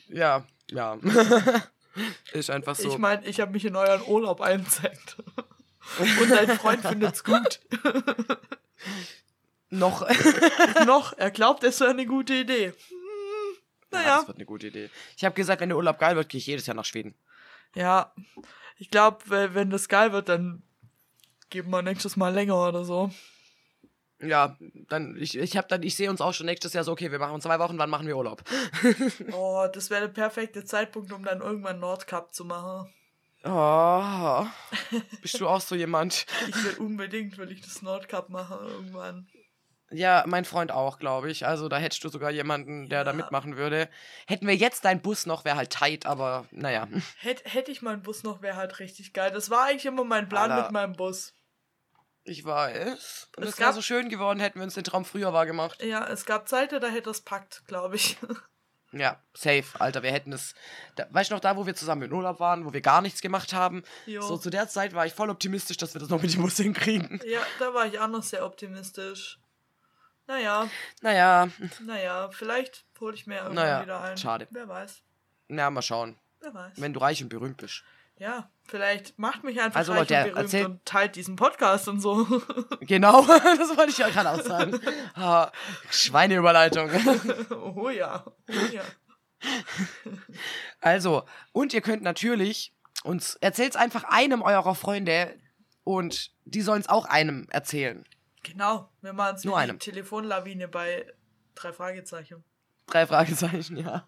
Ja, ja. Ist einfach so. Ich meine, ich habe mich in euren Urlaub eingezeigt. Und dein Freund findet's gut. noch. Noch, er glaubt, es wäre eine gute Idee. Hm, Ja, naja. das wird eine gute Idee. Ich habe gesagt, wenn der Urlaub geil wird, gehe ich jedes Jahr nach Schweden. Ja, ich glaube, wenn das geil wird, dann geben wir nächstes Mal länger oder so. Ja, dann, ich, ich habe dann, ich sehe uns auch schon nächstes Jahr so, okay, wir machen zwei Wochen, wann machen wir Urlaub? Oh, das wäre der perfekte Zeitpunkt, um dann irgendwann Nordcup zu machen. Oh, bist du auch so jemand? Ich will unbedingt, will ich das Nordcup machen irgendwann. Ja, mein Freund auch, glaube ich. Also da hättest du sogar jemanden, der da Ja. mitmachen würde. Hätten wir jetzt deinen Bus noch, wäre halt tight, aber naja. Hätt, hätte ich meinen Bus noch, wäre halt richtig geil. Das war eigentlich immer mein Plan Alter. mit meinem Bus. Ich weiß. Und Es es wäre so schön geworden, hätten wir uns den Traum früher wahr gemacht. Ja, es gab Zeiten, da hätte es packt, glaube ich. Ja, safe, Alter. Wir hätten es. Da, weißt du noch, da, wo wir zusammen in Urlaub waren, wo wir gar nichts gemacht haben? Jo. So zu der Zeit war ich voll optimistisch, dass wir das noch mit dem Bus hinkriegen. Ja, da war ich auch noch sehr optimistisch. Naja, Naja, naja, vielleicht hole ich mir irgendwann Naja, wieder ein. schade. Wer weiß, na, mal schauen. wer weiß. Wenn du reich und berühmt bist. Ja, vielleicht macht mich einfach Also, reich Leute, und berühmt und teilt diesen Podcast und so. Genau, das wollte ich ja gerade auch sagen. Ah, Schweineüberleitung. oh ja, oh ja. Also, und ihr könnt natürlich uns, erzählt einfach einem eurer Freunde und die sollen es auch einem erzählen. Genau, wir machen es Nur einem. Telefonlawine bei drei Fragezeichen. Drei Fragezeichen, ja.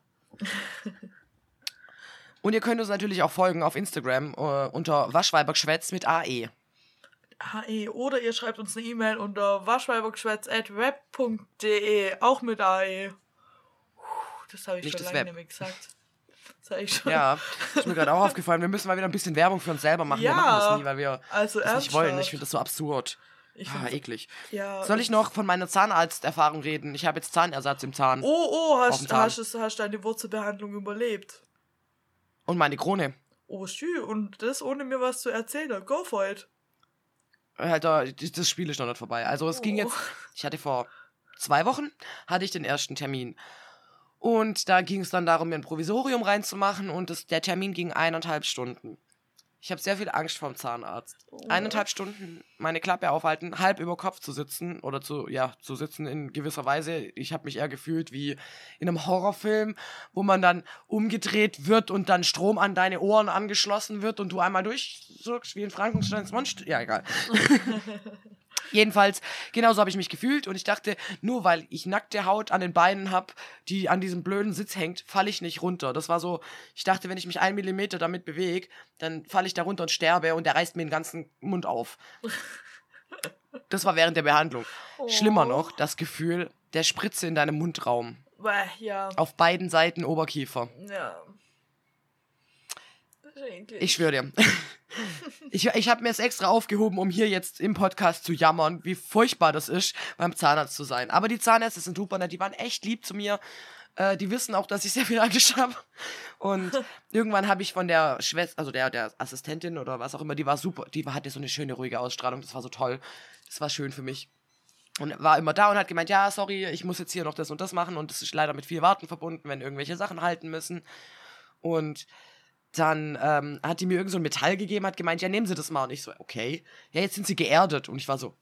Und ihr könnt uns natürlich auch folgen auf Instagram äh, unter Waschweibergeschwätz mit AE. AE. Oder ihr schreibt uns eine E-Mail unter waschweibergeschwätz.web.de, auch mit AE. Das habe ich Nicht schon lange Web. nicht mehr gesagt. Das habe ich schon. Ja, ist mir gerade auch aufgefallen. Wir müssen mal wieder ein bisschen Werbung für uns selber machen. Wir Ja. machen das nie, weil wir Also das nicht wollen. Ich finde das so absurd. Ich Ah, eklig. ja, Soll ich noch von meiner Zahnarzterfahrung reden? Ich habe jetzt Zahnersatz im Zahn. Oh, oh, hast, Zahn. hast, hast deine Wurzelbehandlung überlebt. Und meine Krone. Oh, schön. Und das ohne mir was zu erzählen. Go for it. Alter, das Spiel ist noch nicht vorbei. Also es ging Oh. jetzt, ich hatte vor zwei Wochen, hatte ich den ersten Termin. Und da ging es dann darum, mir ein Provisorium reinzumachen und das, der Termin ging eineinhalb Stunden. Ich habe sehr viel Angst vorm Zahnarzt. Oh. Eineinhalb Stunden meine Klappe aufhalten, halb über Kopf zu sitzen oder zu, ja, zu sitzen in gewisser Weise. Ich habe mich eher gefühlt wie in einem Horrorfilm, wo man dann umgedreht wird und dann Strom an deine Ohren angeschlossen wird und du einmal durchsuchst wie in Frankensteins Monster. Ja, egal. Jedenfalls, genauso habe ich mich gefühlt und ich dachte, nur weil ich nackte Haut an den Beinen habe, die an diesem blöden Sitz hängt, falle ich nicht runter. Das war so, ich dachte, wenn ich mich einen Millimeter damit bewege, dann falle ich da runter und sterbe und der reißt mir den ganzen Mund auf. Das war während der Behandlung. Schlimmer Oh. noch, das Gefühl der Spritze in deinem Mundraum. Ja. Auf beiden Seiten Oberkiefer. Ja. Ich schwöre dir. Ich, ich habe mir es extra aufgehoben, um hier jetzt im Podcast zu jammern, wie furchtbar das ist, beim Zahnarzt zu sein. Aber die Zahnärzte sind super nett, die waren echt lieb zu mir. Äh, die wissen auch, dass ich sehr viel Angst habe. Und irgendwann habe ich von der Schwester, also der, der Assistentin oder was auch immer, die war super, die hatte so eine schöne, ruhige Ausstrahlung, das war so toll. Das war schön für mich. Und war immer da und hat gemeint, ja, sorry, ich muss jetzt hier noch das und das machen und es ist leider mit viel Warten verbunden, wenn irgendwelche Sachen halten müssen. Und dann ähm, hat die mir irgend so ein Metall gegeben, hat gemeint, ja, nehmen Sie das mal. Und ich so, okay. Ja, jetzt sind sie geerdet. Und ich war so,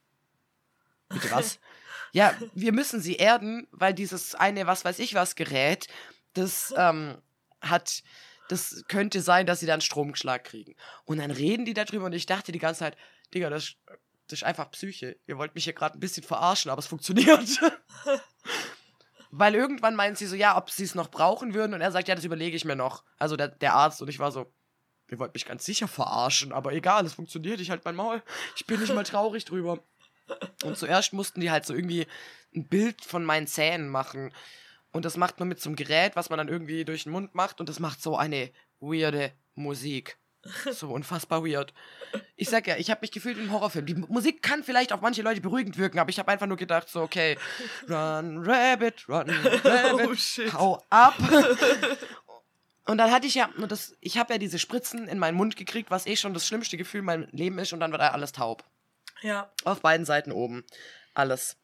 bitte was? Ja, wir müssen sie erden, weil dieses eine, was weiß ich was, Gerät, das ähm, hat, das könnte sein, dass sie dann Stromschlag kriegen. Und dann reden die darüber und ich dachte die ganze Zeit, Digga, das, das ist einfach Psyche. Ihr wollt mich hier gerade ein bisschen verarschen, aber es funktioniert. Weil irgendwann meinen sie so, ja, ob sie es noch brauchen würden. Und er sagt, ja, das überlege ich mir noch. Also der, der Arzt. Und ich war so, ihr wollt mich ganz sicher verarschen, aber egal, es funktioniert. Ich halt mein Maul. Ich bin nicht mal traurig drüber. Und zuerst mussten die halt so irgendwie ein Bild von meinen Zähnen machen. Und das macht man mit so einem Gerät, was man dann irgendwie durch den Mund macht. Und das macht so eine weirde Musik. So unfassbar weird. Ich sag ja, ich habe mich gefühlt wie ein Horrorfilm. Die Musik kann vielleicht auf manche Leute beruhigend wirken, aber ich habe einfach nur gedacht, so, okay, run, rabbit, run, rabbit, Oh, shit. hau ab. Und dann hatte ich ja, das, ich habe ja diese Spritzen in meinen Mund gekriegt, was eh schon das schlimmste Gefühl in meinem Leben ist, und dann war da alles taub. Ja, Auf beiden Seiten oben. Alles.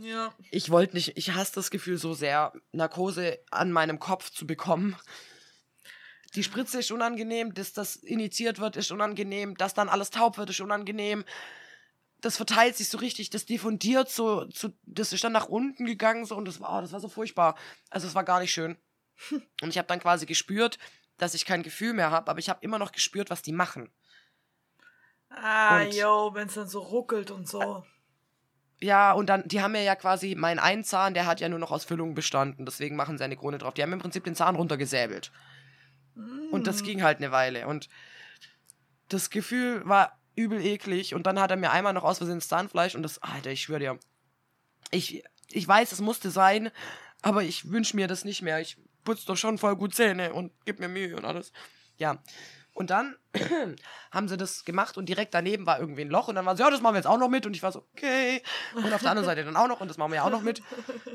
ja. Ich wollte nicht, ich hasse das Gefühl so sehr, Narkose an meinem Kopf zu bekommen. Die Spritze ist unangenehm, dass das initiiert wird, ist unangenehm, dass dann alles taub wird, ist unangenehm. Das verteilt sich so richtig, das diffundiert so, zu, das ist dann nach unten gegangen so und das war, oh, das war so furchtbar. Also es war gar nicht schön. Und ich habe dann quasi gespürt, dass ich kein Gefühl mehr habe, aber ich habe immer noch gespürt, was die machen. Ah, Und- yo, wenn es dann so ruckelt und so. Ja, und dann, die haben mir ja quasi, mein einen Zahn, der hat ja nur noch aus Füllungen bestanden, deswegen machen sie eine Krone drauf. Die haben im Prinzip den Zahn runtergesäbelt. Und das Mm. ging halt eine Weile. Und das Gefühl war übel eklig. Und dann hat er mir einmal noch aus Versehen Zahnfleisch und das, Alter, ich schwöre dir. Ich, ich weiß, es musste sein, aber ich wünsche mir das nicht mehr. Ich putze doch schon voll gut Zähne und gib mir Mühe und alles. Ja. Und dann haben sie das gemacht und direkt daneben war irgendwie ein Loch und dann war so, ja, das machen wir jetzt auch noch mit und ich war so, okay. Und auf der anderen Seite dann auch noch und das machen wir ja auch noch mit.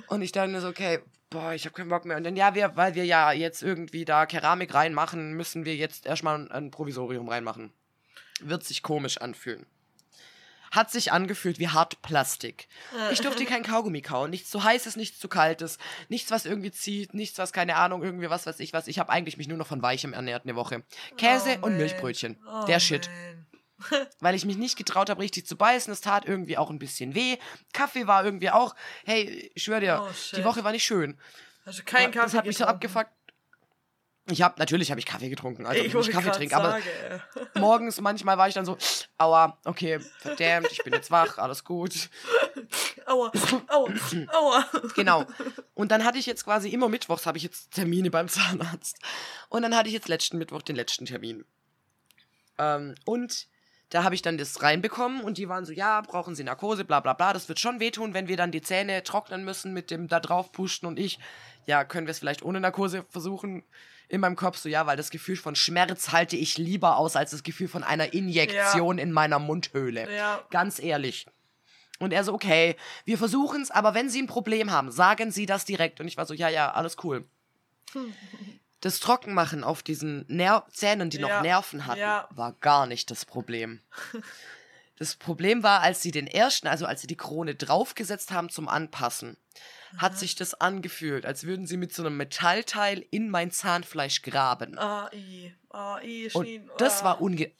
Und ich dachte mir so, okay, boah, ich habe keinen Bock mehr. Und dann, ja, wir, weil wir ja jetzt irgendwie da Keramik reinmachen, müssen wir jetzt erstmal ein Provisorium reinmachen. Wird sich komisch anfühlen. Hat sich angefühlt wie Hartplastik. Ich durfte kein Kaugummi kauen. Nichts zu heißes, nichts zu kaltes. Nichts, was irgendwie zieht. Nichts, was, keine Ahnung, irgendwie was weiß ich was. Ich habe eigentlich mich nur noch von Weichem ernährt eine Woche. Käse Oh, und. Milchbrötchen. Oh, Der Shit man. weil ich mich nicht getraut habe, richtig zu beißen. Es tat irgendwie auch ein bisschen weh. Kaffee war irgendwie auch, hey, ich schwöre dir, Oh, die Woche war nicht schön. Du keinen Kaffee das hat mich so abgefuckt. Ich habe natürlich habe ich Kaffee getrunken, also ich ich Kaffee trinke, aber morgens manchmal war ich dann so, aua, okay, verdammt, ich bin jetzt wach, alles gut. Aua, aua, aua. Genau. Und dann hatte ich jetzt quasi immer mittwochs habe ich jetzt Termine beim Zahnarzt. Und dann hatte ich jetzt letzten Mittwoch den letzten Termin. Ähm, und da habe ich dann das reinbekommen und die waren so, ja, brauchen Sie Narkose, bla bla bla. Das wird schon wehtun, wenn wir dann die Zähne trocknen müssen mit dem da drauf pushen und ich, ja, können wir es vielleicht ohne Narkose versuchen? In meinem Kopf so, ja, weil das Gefühl von Schmerz halte ich lieber aus als das Gefühl von einer Injektion in meiner Mundhöhle. Ja. Ganz ehrlich. Und er so, okay, wir versuchen es, aber wenn Sie ein Problem haben, sagen Sie das direkt. Und ich war so, ja, ja, alles cool. Das Trockenmachen auf diesen Ner Zähnen, die noch Ja, Nerven hatten, ja. war gar nicht das Problem. Das Problem war, als sie den ersten, also als sie die Krone draufgesetzt haben zum Anpassen, hat sich das angefühlt, als würden sie mit so einem Metallteil in mein Zahnfleisch graben. Ah, i. Ah, i, Und das ah. war unge...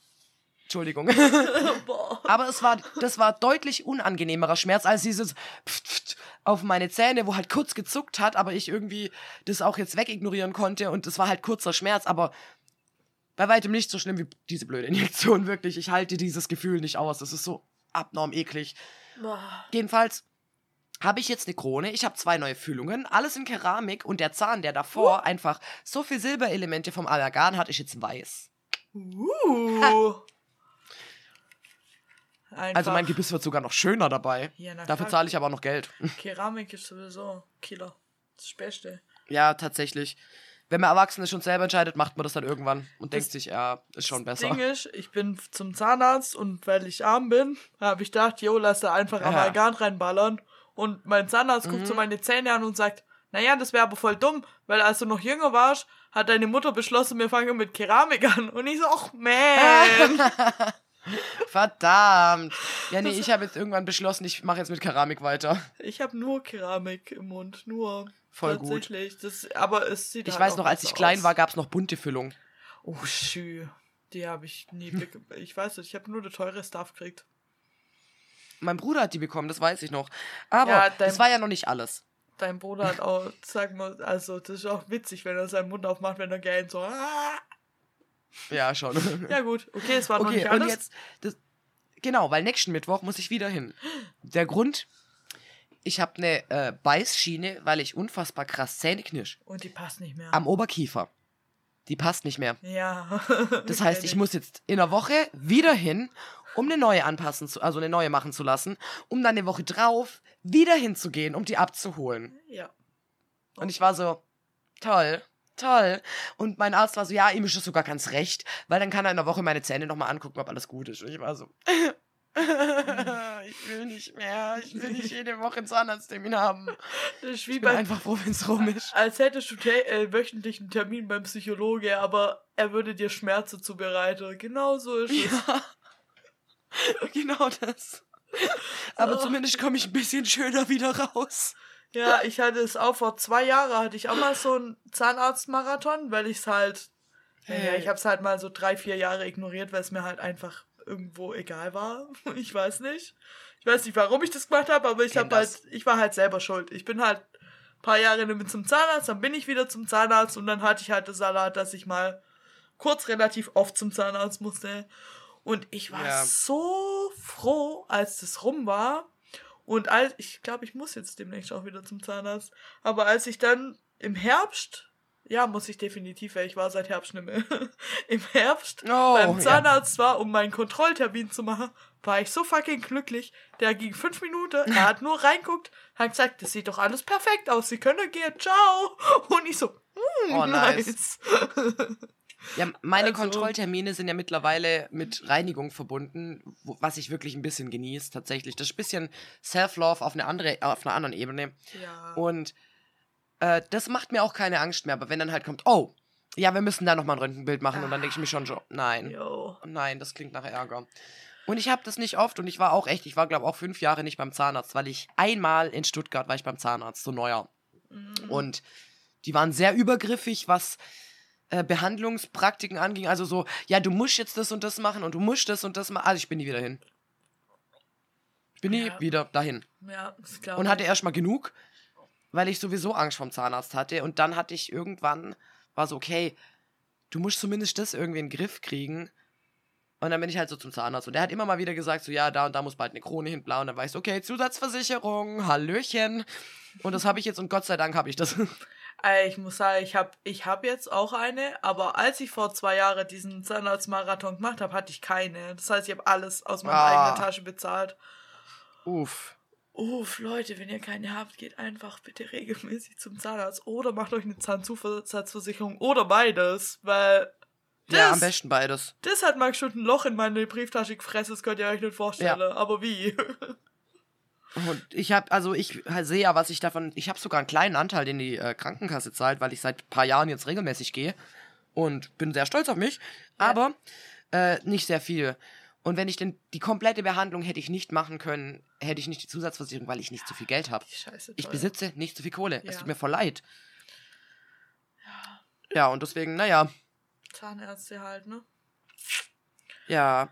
Entschuldigung. Aber es war, das war deutlich unangenehmerer Schmerz als dieses Pft, Pft auf meine Zähne, wo halt kurz gezuckt hat, aber ich irgendwie das auch jetzt wegignorieren konnte und das war halt kurzer Schmerz, aber bei weitem nicht so schlimm wie diese blöde Injektion, wirklich. Ich halte dieses Gefühl nicht aus. Das ist so abnorm eklig. Boah. Jedenfalls habe ich jetzt eine Krone, ich habe zwei neue Füllungen, alles in Keramik und der Zahn, der davor einfach so viel Silberelemente vom Allergan hat, ist jetzt weiß. Uh. Also mein Gebiss wird sogar noch schöner dabei. Ja, Dafür zahle ich aber auch noch Geld. Keramik ist sowieso Killer. Das Beste. Ja, tatsächlich. Wenn man Erwachsene schon selber entscheidet, macht man das dann irgendwann und denkt sich, ja, ist schon das besser. Ding ist, ich bin zum Zahnarzt und weil ich arm bin, habe ich gedacht, jo, lass da einfach Ja. Amalgam reinballern. Und mein Zahnarzt Mhm. guckt so meine Zähne an und sagt, naja, das wäre aber voll dumm, weil als du noch jünger warst, hat deine Mutter beschlossen, wir fangen mit Keramik an. Und ich so, ach man. Verdammt. Ja, nee, ich habe jetzt irgendwann beschlossen, ich mache jetzt mit Keramik weiter. ich habe nur Keramik im Mund, nur. Voll gut. Tatsächlich. Das, aber es sieht Ich halt weiß noch, als nicht ich klein aus. war, gab es noch bunte Füllung. Oh, schü. Die habe ich nie. bege- ich weiß nicht, ich habe nur der teure Stuff gekriegt. mein Bruder hat die bekommen, das weiß ich noch. Aber Ja, dein- das war ja noch nicht alles. Dein Bruder hat auch, sag mal, also das ist auch witzig, wenn er seinen Mund aufmacht, wenn er gähnt, so. Ah. Ja, schon. Ja gut, okay, es war noch Okay, nicht und alles. jetzt, das, genau, weil nächsten Mittwoch muss ich wieder hin. Der Grund, ich habe eine äh, Beißschiene, weil ich unfassbar krass Zähne knirsch. Und die passt nicht mehr. Am Oberkiefer. Die passt nicht mehr. ja. Das heißt, ich muss jetzt in einer Woche wieder hin, um eine neue anpassen zu, also eine neue machen zu lassen, um dann eine Woche drauf wieder hinzugehen, um die abzuholen. Ja. Und ich war so, toll, toll. Und mein Arzt war so, ja, ihm ist das sogar ganz recht, weil dann kann er in einer Woche meine Zähne nochmal angucken, ob alles gut ist. Und ich war so, ich will nicht mehr, ich will nicht jede Woche einen Zahnarzttermin haben. Das ist wie Ich bin bei, einfach froh, wenn es rum ist. als hättest du äh, wöchentlich einen Termin beim Psychologe, aber er würde dir Schmerzen zubereiten. Genau so ist es. Ja. genau das. Aber Oh. zumindest komme ich ein bisschen schöner wieder raus. Ja, ich hatte es auch vor zwei Jahren, hatte ich auch mal so einen Zahnarztmarathon, weil ich es halt, ja, Hey. ich habe es halt mal so drei, vier Jahre ignoriert, weil es mir halt einfach irgendwo egal war. Ich weiß nicht. Ich weiß nicht, warum ich das gemacht habe, aber ich habe halt, ich war halt selber schuld. Ich bin halt ein paar Jahre mehr zum Zahnarzt, dann bin ich wieder zum Zahnarzt und dann hatte ich halt das Salat, dass ich mal kurz relativ oft zum Zahnarzt musste. Und ich war Ja. so froh, als das rum war. Und als, ich glaube, ich muss jetzt demnächst auch wieder zum Zahnarzt. Aber als ich dann im Herbst, ja, muss ich definitiv, weil ich war seit Herbst nicht mehr, im Herbst Oh, beim ja. Zahnarzt war, um meinen Kontrolltermin zu machen, war ich so fucking glücklich. Der ging fünf Minuten, er hat nur reinguckt, hat gesagt, das sieht doch alles perfekt aus, Sie können gehen, ciao. Und ich so, mm, Oh, nice. nice. Ja, meine Also- Kontrolltermine sind ja mittlerweile mit Reinigung verbunden, wo, was ich wirklich ein bisschen genieße, tatsächlich. Das ist ein bisschen Self-Love auf, eine andere, auf einer anderen Ebene. Ja. Und äh, das macht mir auch keine Angst mehr. Aber wenn dann halt kommt, oh, ja, wir müssen da nochmal ein Röntgenbild machen. Und dann denke ich mir schon so, nein, Jo. nein, das klingt nach Ärger. Und ich habe das nicht oft und ich war auch echt, ich war glaube auch fünf Jahre nicht beim Zahnarzt, weil ich einmal in Stuttgart war ich beim Zahnarzt, so neuer. Mhm. Und die waren sehr übergriffig, was äh, Behandlungspraktiken anging. Also so, ja, du musst jetzt das und das machen und du musst das und das machen. Also ich bin nie wieder hin. Ich bin nie Ja. wieder dahin. Ja, ist klar. Und hatte erstmal genug, weil ich sowieso Angst vom Zahnarzt hatte. Und dann hatte ich irgendwann, war so, okay, du musst zumindest das irgendwie in den Griff kriegen. Und dann bin ich halt so zum Zahnarzt. Und der hat immer mal wieder gesagt, so, ja, da und da muss bald eine Krone hin, blau. Und dann war ich so, okay, Zusatzversicherung, Hallöchen. Und das habe ich jetzt und Gott sei Dank habe ich das. Ey, Ich muss sagen, ich habe ich hab jetzt auch eine, aber als ich vor zwei Jahren diesen Zahnarztmarathon gemacht habe, hatte ich keine. Das heißt, ich habe alles aus meiner Ah. eigenen Tasche bezahlt. Uff. Uff, Leute, wenn ihr keine habt, geht einfach bitte regelmäßig zum Zahnarzt oder macht euch eine Zahnzusatzversicherung oder beides, weil Ja, Das- am besten beides. das hat mal schon ein Loch in meine Brieftasche gefressen, das könnt ihr euch nicht vorstellen. Aber wie? Und ich habe, also ich sehe ja, was ich davon, ich habe sogar einen kleinen Anteil, den die äh, Krankenkasse zahlt, weil ich seit ein paar Jahren jetzt regelmäßig gehe und bin sehr stolz auf mich, aber äh, nicht sehr viel. Und wenn ich denn die komplette Behandlung hätte ich nicht machen können, hätte ich nicht die Zusatzversicherung, weil ich nicht so viel Geld habe. Ich besitze nicht so viel Kohle. Es Ja. tut mir voll leid. Ja, und deswegen, naja, Zahnärzte halt, ne? ja.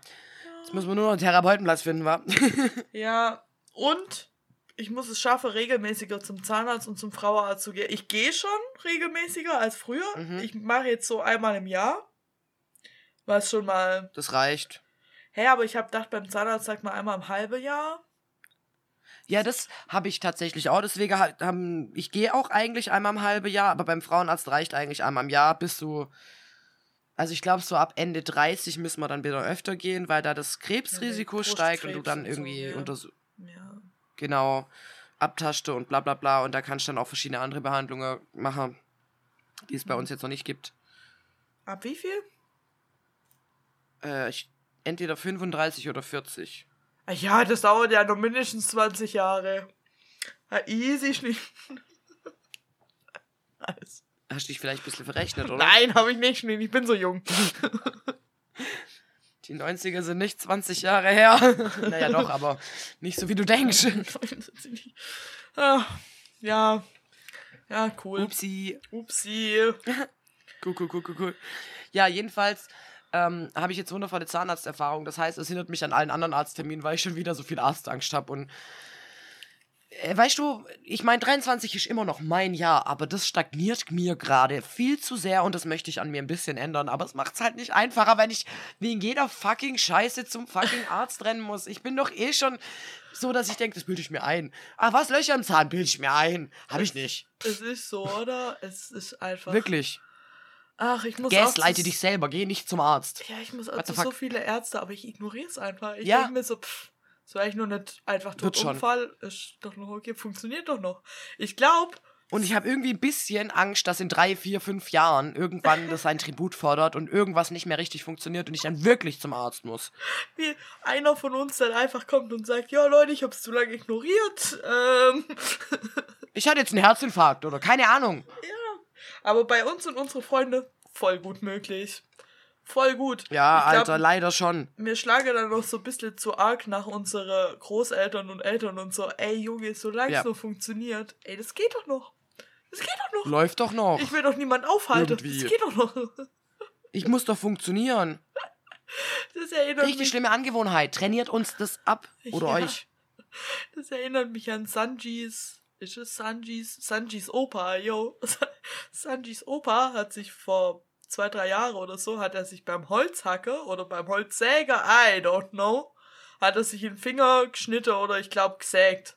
Jetzt müssen wir nur noch einen Therapeutenplatz finden, wa? Ja, und ich muss es schaffen, regelmäßiger zum Zahnarzt und zum Frauenarzt zu gehen. Ich gehe schon regelmäßiger als früher. Mhm. Ich mache jetzt so einmal im Jahr. Was schon mal. Das reicht. Hä, aber ich habe gedacht, beim Zahnarzt sagt man einmal im halben Jahr. Ja, das habe ich tatsächlich auch. Deswegen ähm, ich gehe auch eigentlich einmal im halben Jahr, aber beim Frauenarzt reicht eigentlich einmal im Jahr bis du. Also ich glaube, so ab Ende 30 müssen wir dann wieder öfter gehen, weil da das Krebsrisiko Brustkrebs steigt und du dann so, irgendwie ja. unters Ja. genau abtaschte und bla bla bla und da kannst du dann auch verschiedene andere Behandlungen machen, die es bei Mhm. uns jetzt noch nicht gibt. Ab wie viel? Äh, ich, entweder 35 oder 40. Ah Ja, das dauert ja noch mindestens 20 Jahre. Ja, easy. Alles. Hast du dich vielleicht ein bisschen verrechnet, oder? Nein, habe ich nicht. Ich bin so jung. Die 90er sind nicht 20 Jahre her. naja, doch, aber nicht so wie du denkst. Ah, ja. Ja, cool. Upsi. Upsi. Cool, cool, cool, cool, cool. Ja, jedenfalls ähm, habe ich jetzt wundervolle Zahnarzterfahrung. Das heißt, es hindert mich an allen anderen Arztterminen, weil ich schon wieder so viel Arztangst habe. Und äh, weißt du, ich meine, 23 ist immer noch mein Jahr, aber das stagniert mir gerade viel zu sehr und das möchte ich an mir ein bisschen ändern. Aber es macht es halt nicht einfacher, wenn ich wegen jeder fucking Scheiße zum fucking Arzt rennen muss. Ich bin doch eh schon so, dass ich denke, das bilde ich mir ein. Ah, was, Löcher im Zahn bilde ich mir ein. Habe ich nicht. Es ist so, oder? Es ist einfach. Wirklich. Ach, ich muss Gaslighte dich selber, geh nicht zum Arzt. Ja, ich muss also so viele Ärzte, aber ich ignoriere es einfach. Ich Ja. denke mir so, pff, so eigentlich nur nicht einfach schon. Unfall, ist doch noch okay, funktioniert doch noch. Ich glaube, Und ich habe irgendwie ein bisschen Angst, dass in drei, vier, fünf Jahren irgendwann das sein Tribut fordert und irgendwas nicht mehr richtig funktioniert und ich dann wirklich zum Arzt muss. wie einer von uns dann einfach kommt und sagt, ja Leute, ich habe es zu lange ignoriert. Ähm, Ich hatte jetzt einen Herzinfarkt oder keine Ahnung. Aber bei uns und unsere Freunde voll gut möglich. Voll gut. Ja, glaub, Alter, leider schon. Mir schlage dann noch so ein bisschen zu arg nach unsere Großeltern und Eltern und so, ey Junge, solange Ja. es noch funktioniert, ey, das geht doch noch. Das geht doch noch. Läuft doch noch. Ich will doch niemand aufhalten. Irgendwie. Das geht doch noch. Ich muss doch funktionieren. Das erinnert, Richtig mich, schlimme Angewohnheit. Trainiert uns das ab. Oder Ja. euch. das erinnert mich an Sanjis. Ist es Sanjis? Sanjis Opa, yo. Sanjis Opa hat sich vor zwei, drei Jahren oder so, hat er sich beim Holzhacker oder beim Holzsäger, I don't know, hat er sich den Finger geschnitten oder ich glaube gesägt.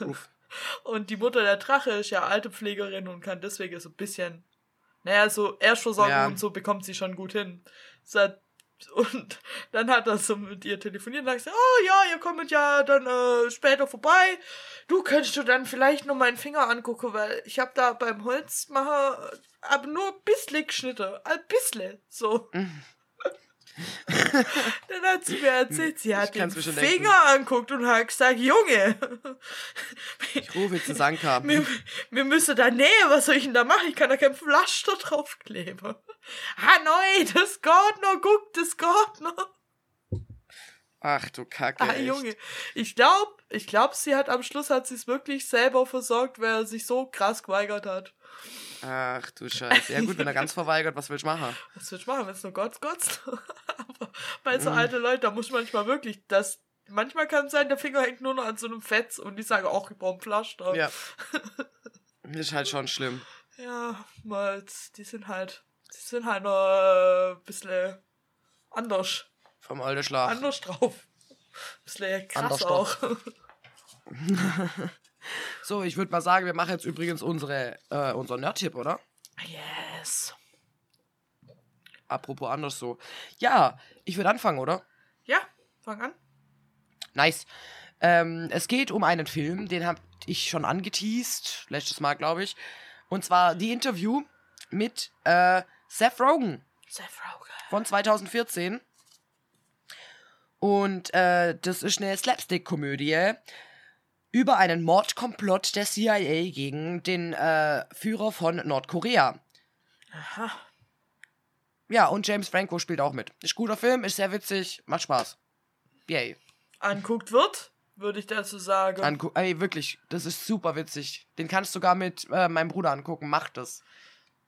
Uff. Und die Mutter der Drache ist ja alte Pflegerin und kann deswegen so ein bisschen, naja, so Erstversorgung Ja. und so bekommt sie schon gut hin. Hat- Und dann hat er so mit ihr telefoniert und hat gesagt, oh ja, ihr kommt ja dann äh, später vorbei. Du könntest du dann vielleicht noch meinen Finger angucken, weil ich habe da beim Holzmacher äh, aber nur ein bisschen geschnitten. Ein bisschen. So. Dann hat sie mir erzählt, sie hat den mir Finger denken. anguckt und hat gesagt, Junge, Ich rufe jetzt einen Sanka. wir, wir müssen da näher, was soll ich denn da machen? Ich kann da kein Pflaster draufkleben. Ah, nein, das geht noch, guck, das geht noch. Ach du Kacke. Ah, echt. Junge, ich glaube, ich glaube, sie hat am Schluss hat sie es wirklich selber versorgt, weil er sich so krass geweigert hat. Ach du Scheiße. Ja gut, wenn er ganz verweigert, was willst du machen? Was willst du machen, wenn es nur Gott Gott? Aber bei so Mhm. alten Leuten, da muss manchmal wirklich, das, manchmal kann es sein, der Finger hängt nur noch an so einem Fetz und die sagen auch, ich brauche ein Pflaster. Ja. Ist halt schon schlimm. Ja, mal, die sind halt, die sind halt noch äh, ein bisschen anders. Vom alten Schlag. Anders drauf. Bisschen krass Anders auch. So, ich würde mal sagen, wir machen jetzt übrigens unsere, äh, unser Nerd-Tipp, oder? Yes. Apropos anders so. Ja, ich würde anfangen, oder? Ja, fang an. Nice. Ähm, es geht um einen Film, den habe ich schon angeteased, letztes Mal, glaube ich. Und zwar die Interview mit äh, Seth Rogen Seth Rogen. von 2014. Und äh, das ist eine Slapstick-Komödie über einen Mordkomplott der CIA gegen den äh, Führer von Nordkorea. Aha. Ja, und James Franco spielt auch mit. Ist guter Film, ist sehr witzig, macht Spaß. Yay. Anguckt wird, würde ich dazu sagen. Angu ey, wirklich, das ist super witzig. Den kannst du sogar mit äh, meinem Bruder angucken. Mach das.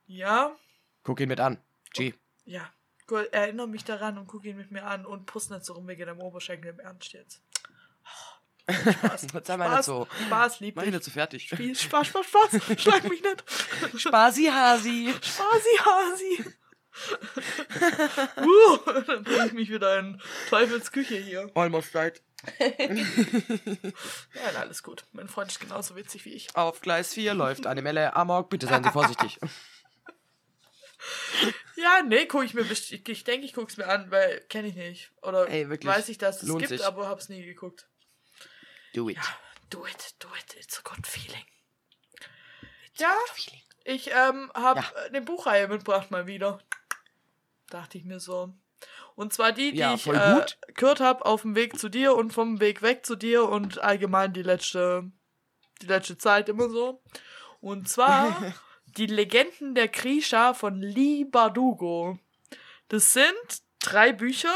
ja, Guck ihn mit an. G. ja. Gut, erinnere mich daran und guck ihn mit mir an und puss nicht so rum wegen deinem Oberschenkel im Ernst jetzt. Spaß. Jetzt sei mal nicht Spaß, so. Spaß, lieb Mach ihn nicht so fertig. Spiel- Spaß, Spaß, Spaß. Schlag mich nicht. Spaßi Hasi. Spaßi, Hasi. uh, dann bringe ich mich wieder in Teufels Küche hier. Almost right. Ja, alles gut. Mein Freund ist genauso witzig wie ich. Auf Gleis 4 läuft eine Melle Amok. Bitte seien Sie vorsichtig. Ja, nee, guck ich mir best- ich, denke, ich guck's mir an, weil kenne ich nicht. Oder Ey, weiß ich, dass es Lohnt gibt, sich. aber hab's nie geguckt. Do it. Do it, do it, it's a good feeling. Ja, ich ähm, hab Ja. äh, eine Buchreihe mitgebracht mal wieder. Dachte ich mir so. Und zwar die, die Ja, ich äh, gehört habe auf dem Weg zu dir und vom Weg weg zu dir und allgemein die letzte, die letzte Zeit immer so. Und zwar die Legenden der Krisha von Lee Bardugo. Das sind drei Bücher.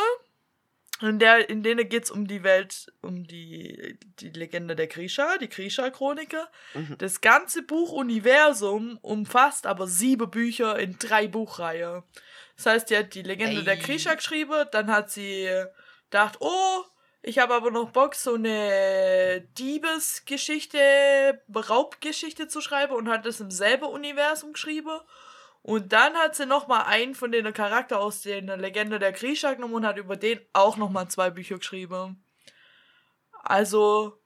In, der, in denen geht es um die Welt, um die, die Legende der Grisha, die Grisha-Chroniker. Mhm. Das ganze Buchuniversum umfasst aber sieben Bücher in drei Buchreihen. Das heißt, die hat die Legende der Ey. Grisha geschrieben, dann hat sie gedacht, oh, ich habe aber noch Bock, so eine Diebesgeschichte, Raubgeschichte zu schreiben und hat das im selben Universum geschrieben. Und dann hat sie nochmal einen von den Charakter aus der Legende der Grisha genommen und hat über den auch nochmal zwei Bücher geschrieben. Also,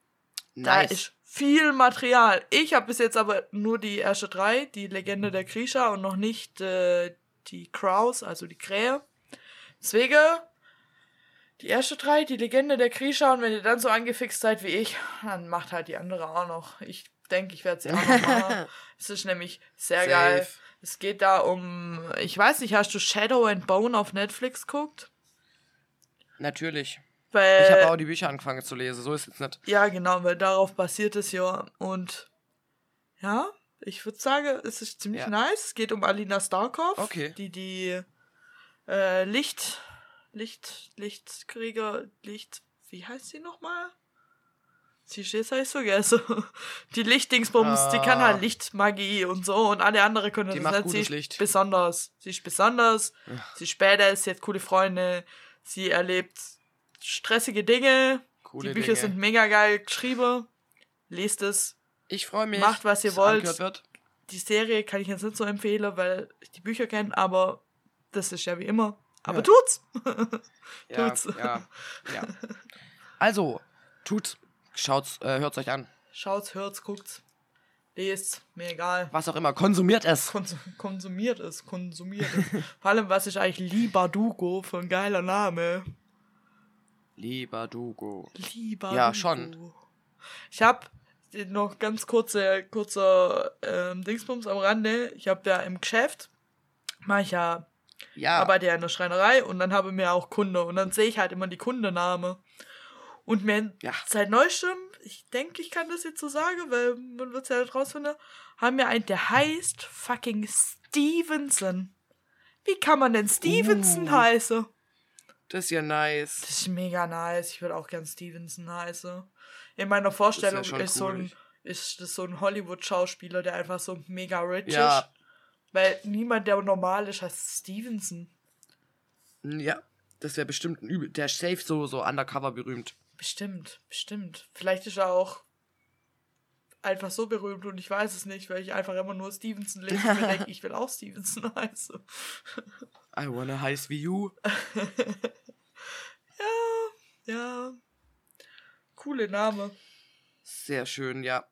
da Nice. ist viel Material. Ich habe bis jetzt aber nur die erste drei, die Legende der Grisha und noch nicht äh, die Crows, also die Krähe. Deswegen die erste drei, die Legende der Grisha und wenn ihr dann so angefixt seid wie ich, dann macht halt die andere auch noch. Ich denke, ich werde sie auch noch machen. Es ist nämlich sehr Safe. geil. Es geht da um, ich weiß nicht, hast du Shadow and Bone auf Netflix geguckt? Natürlich. Weil, Ich habe auch die Bücher angefangen zu lesen, so ist es nicht. Ja, genau, weil darauf basiert es ja. Und ja, ich würde sagen, es ist ziemlich Ja. nice. Es geht um Alina Starkov, Okay. die die äh, Licht, Licht, Lichtkrieger, Licht, wie heißt sie nochmal? Sie steht heißt vergessen. Die Lichtdingsbums, die kann Ah. halt Lichtmagie und so und alle anderen können Die das macht nicht. gutes Sie ist Licht. besonders. Sie ist besonders. Sie ist später, sie hat coole Freunde. Sie erlebt stressige Dinge. Coole die Bücher Dinge. sind mega geil geschrieben. Lest es. Ich freue mich. Macht, was ihr wollt. Die Serie kann ich jetzt nicht so empfehlen, weil ich die Bücher kenne, aber das ist ja wie immer. Aber Ja. tut's! Ja, Tut's. ja, ja. Also, tut's. Schaut's, äh, hört's euch an. Schaut's, hört's, guckt's, lest's, mir egal. Was auch immer, konsumiert es. Konsum konsumiert es, konsumiert es. Vor allem, was ist eigentlich Libadugo für ein geiler Name? Lieber Dugo. Libadugo. Ja, schon. Ich hab noch ganz kurze, kurzer ähm, Dingsbums am Rande. Ich hab ja im Geschäft, mach ich ja Ja, arbeite ja in der Schreinerei und dann habe mir auch Kunde und dann sehe ich halt immer die Kundename. Und mir Ja. seit neuestem, ich denke, ich kann das jetzt so sagen, weil man wird es ja nicht rausfinden, haben wir einen, der heißt fucking Stevenson. Wie kann man denn Stevenson Uh. heißen? das ist ja nice. Das ist mega nice. Ich würde auch gern Stevenson heißen. In meiner Vorstellung ist, so cool. ein, ist das so ein Hollywood-Schauspieler, der einfach so mega rich Ja. ist. Weil niemand, der normal ist, heißt Stevenson. Ja, das wäre bestimmt ein Übel. Der ist safe so, so undercover berühmt. Bestimmt, bestimmt. Vielleicht ist er auch einfach so berühmt und ich weiß es nicht, weil ich einfach immer nur Stevenson lese und mir denke, ich will auch Stevenson heißen. I wanna heiß wie you. Ja. Coole Name. Sehr schön, ja.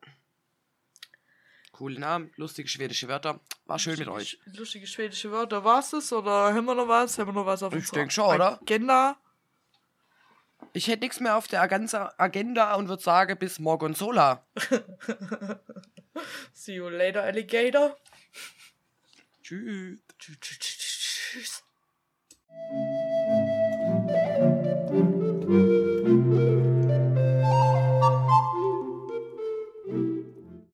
Coole Namen, lustige schwedische Wörter. War schön mit euch. Lustige schwedische Wörter. War's es oder haben wir noch was? Haben wir noch was auf Ich unserer denk schon, oder? Agenda? Ich hätte nichts mehr auf der Agenda, Agenda und würde sagen, bis morgen Sola. See you later, Alligator. Tschüss. Tschüss.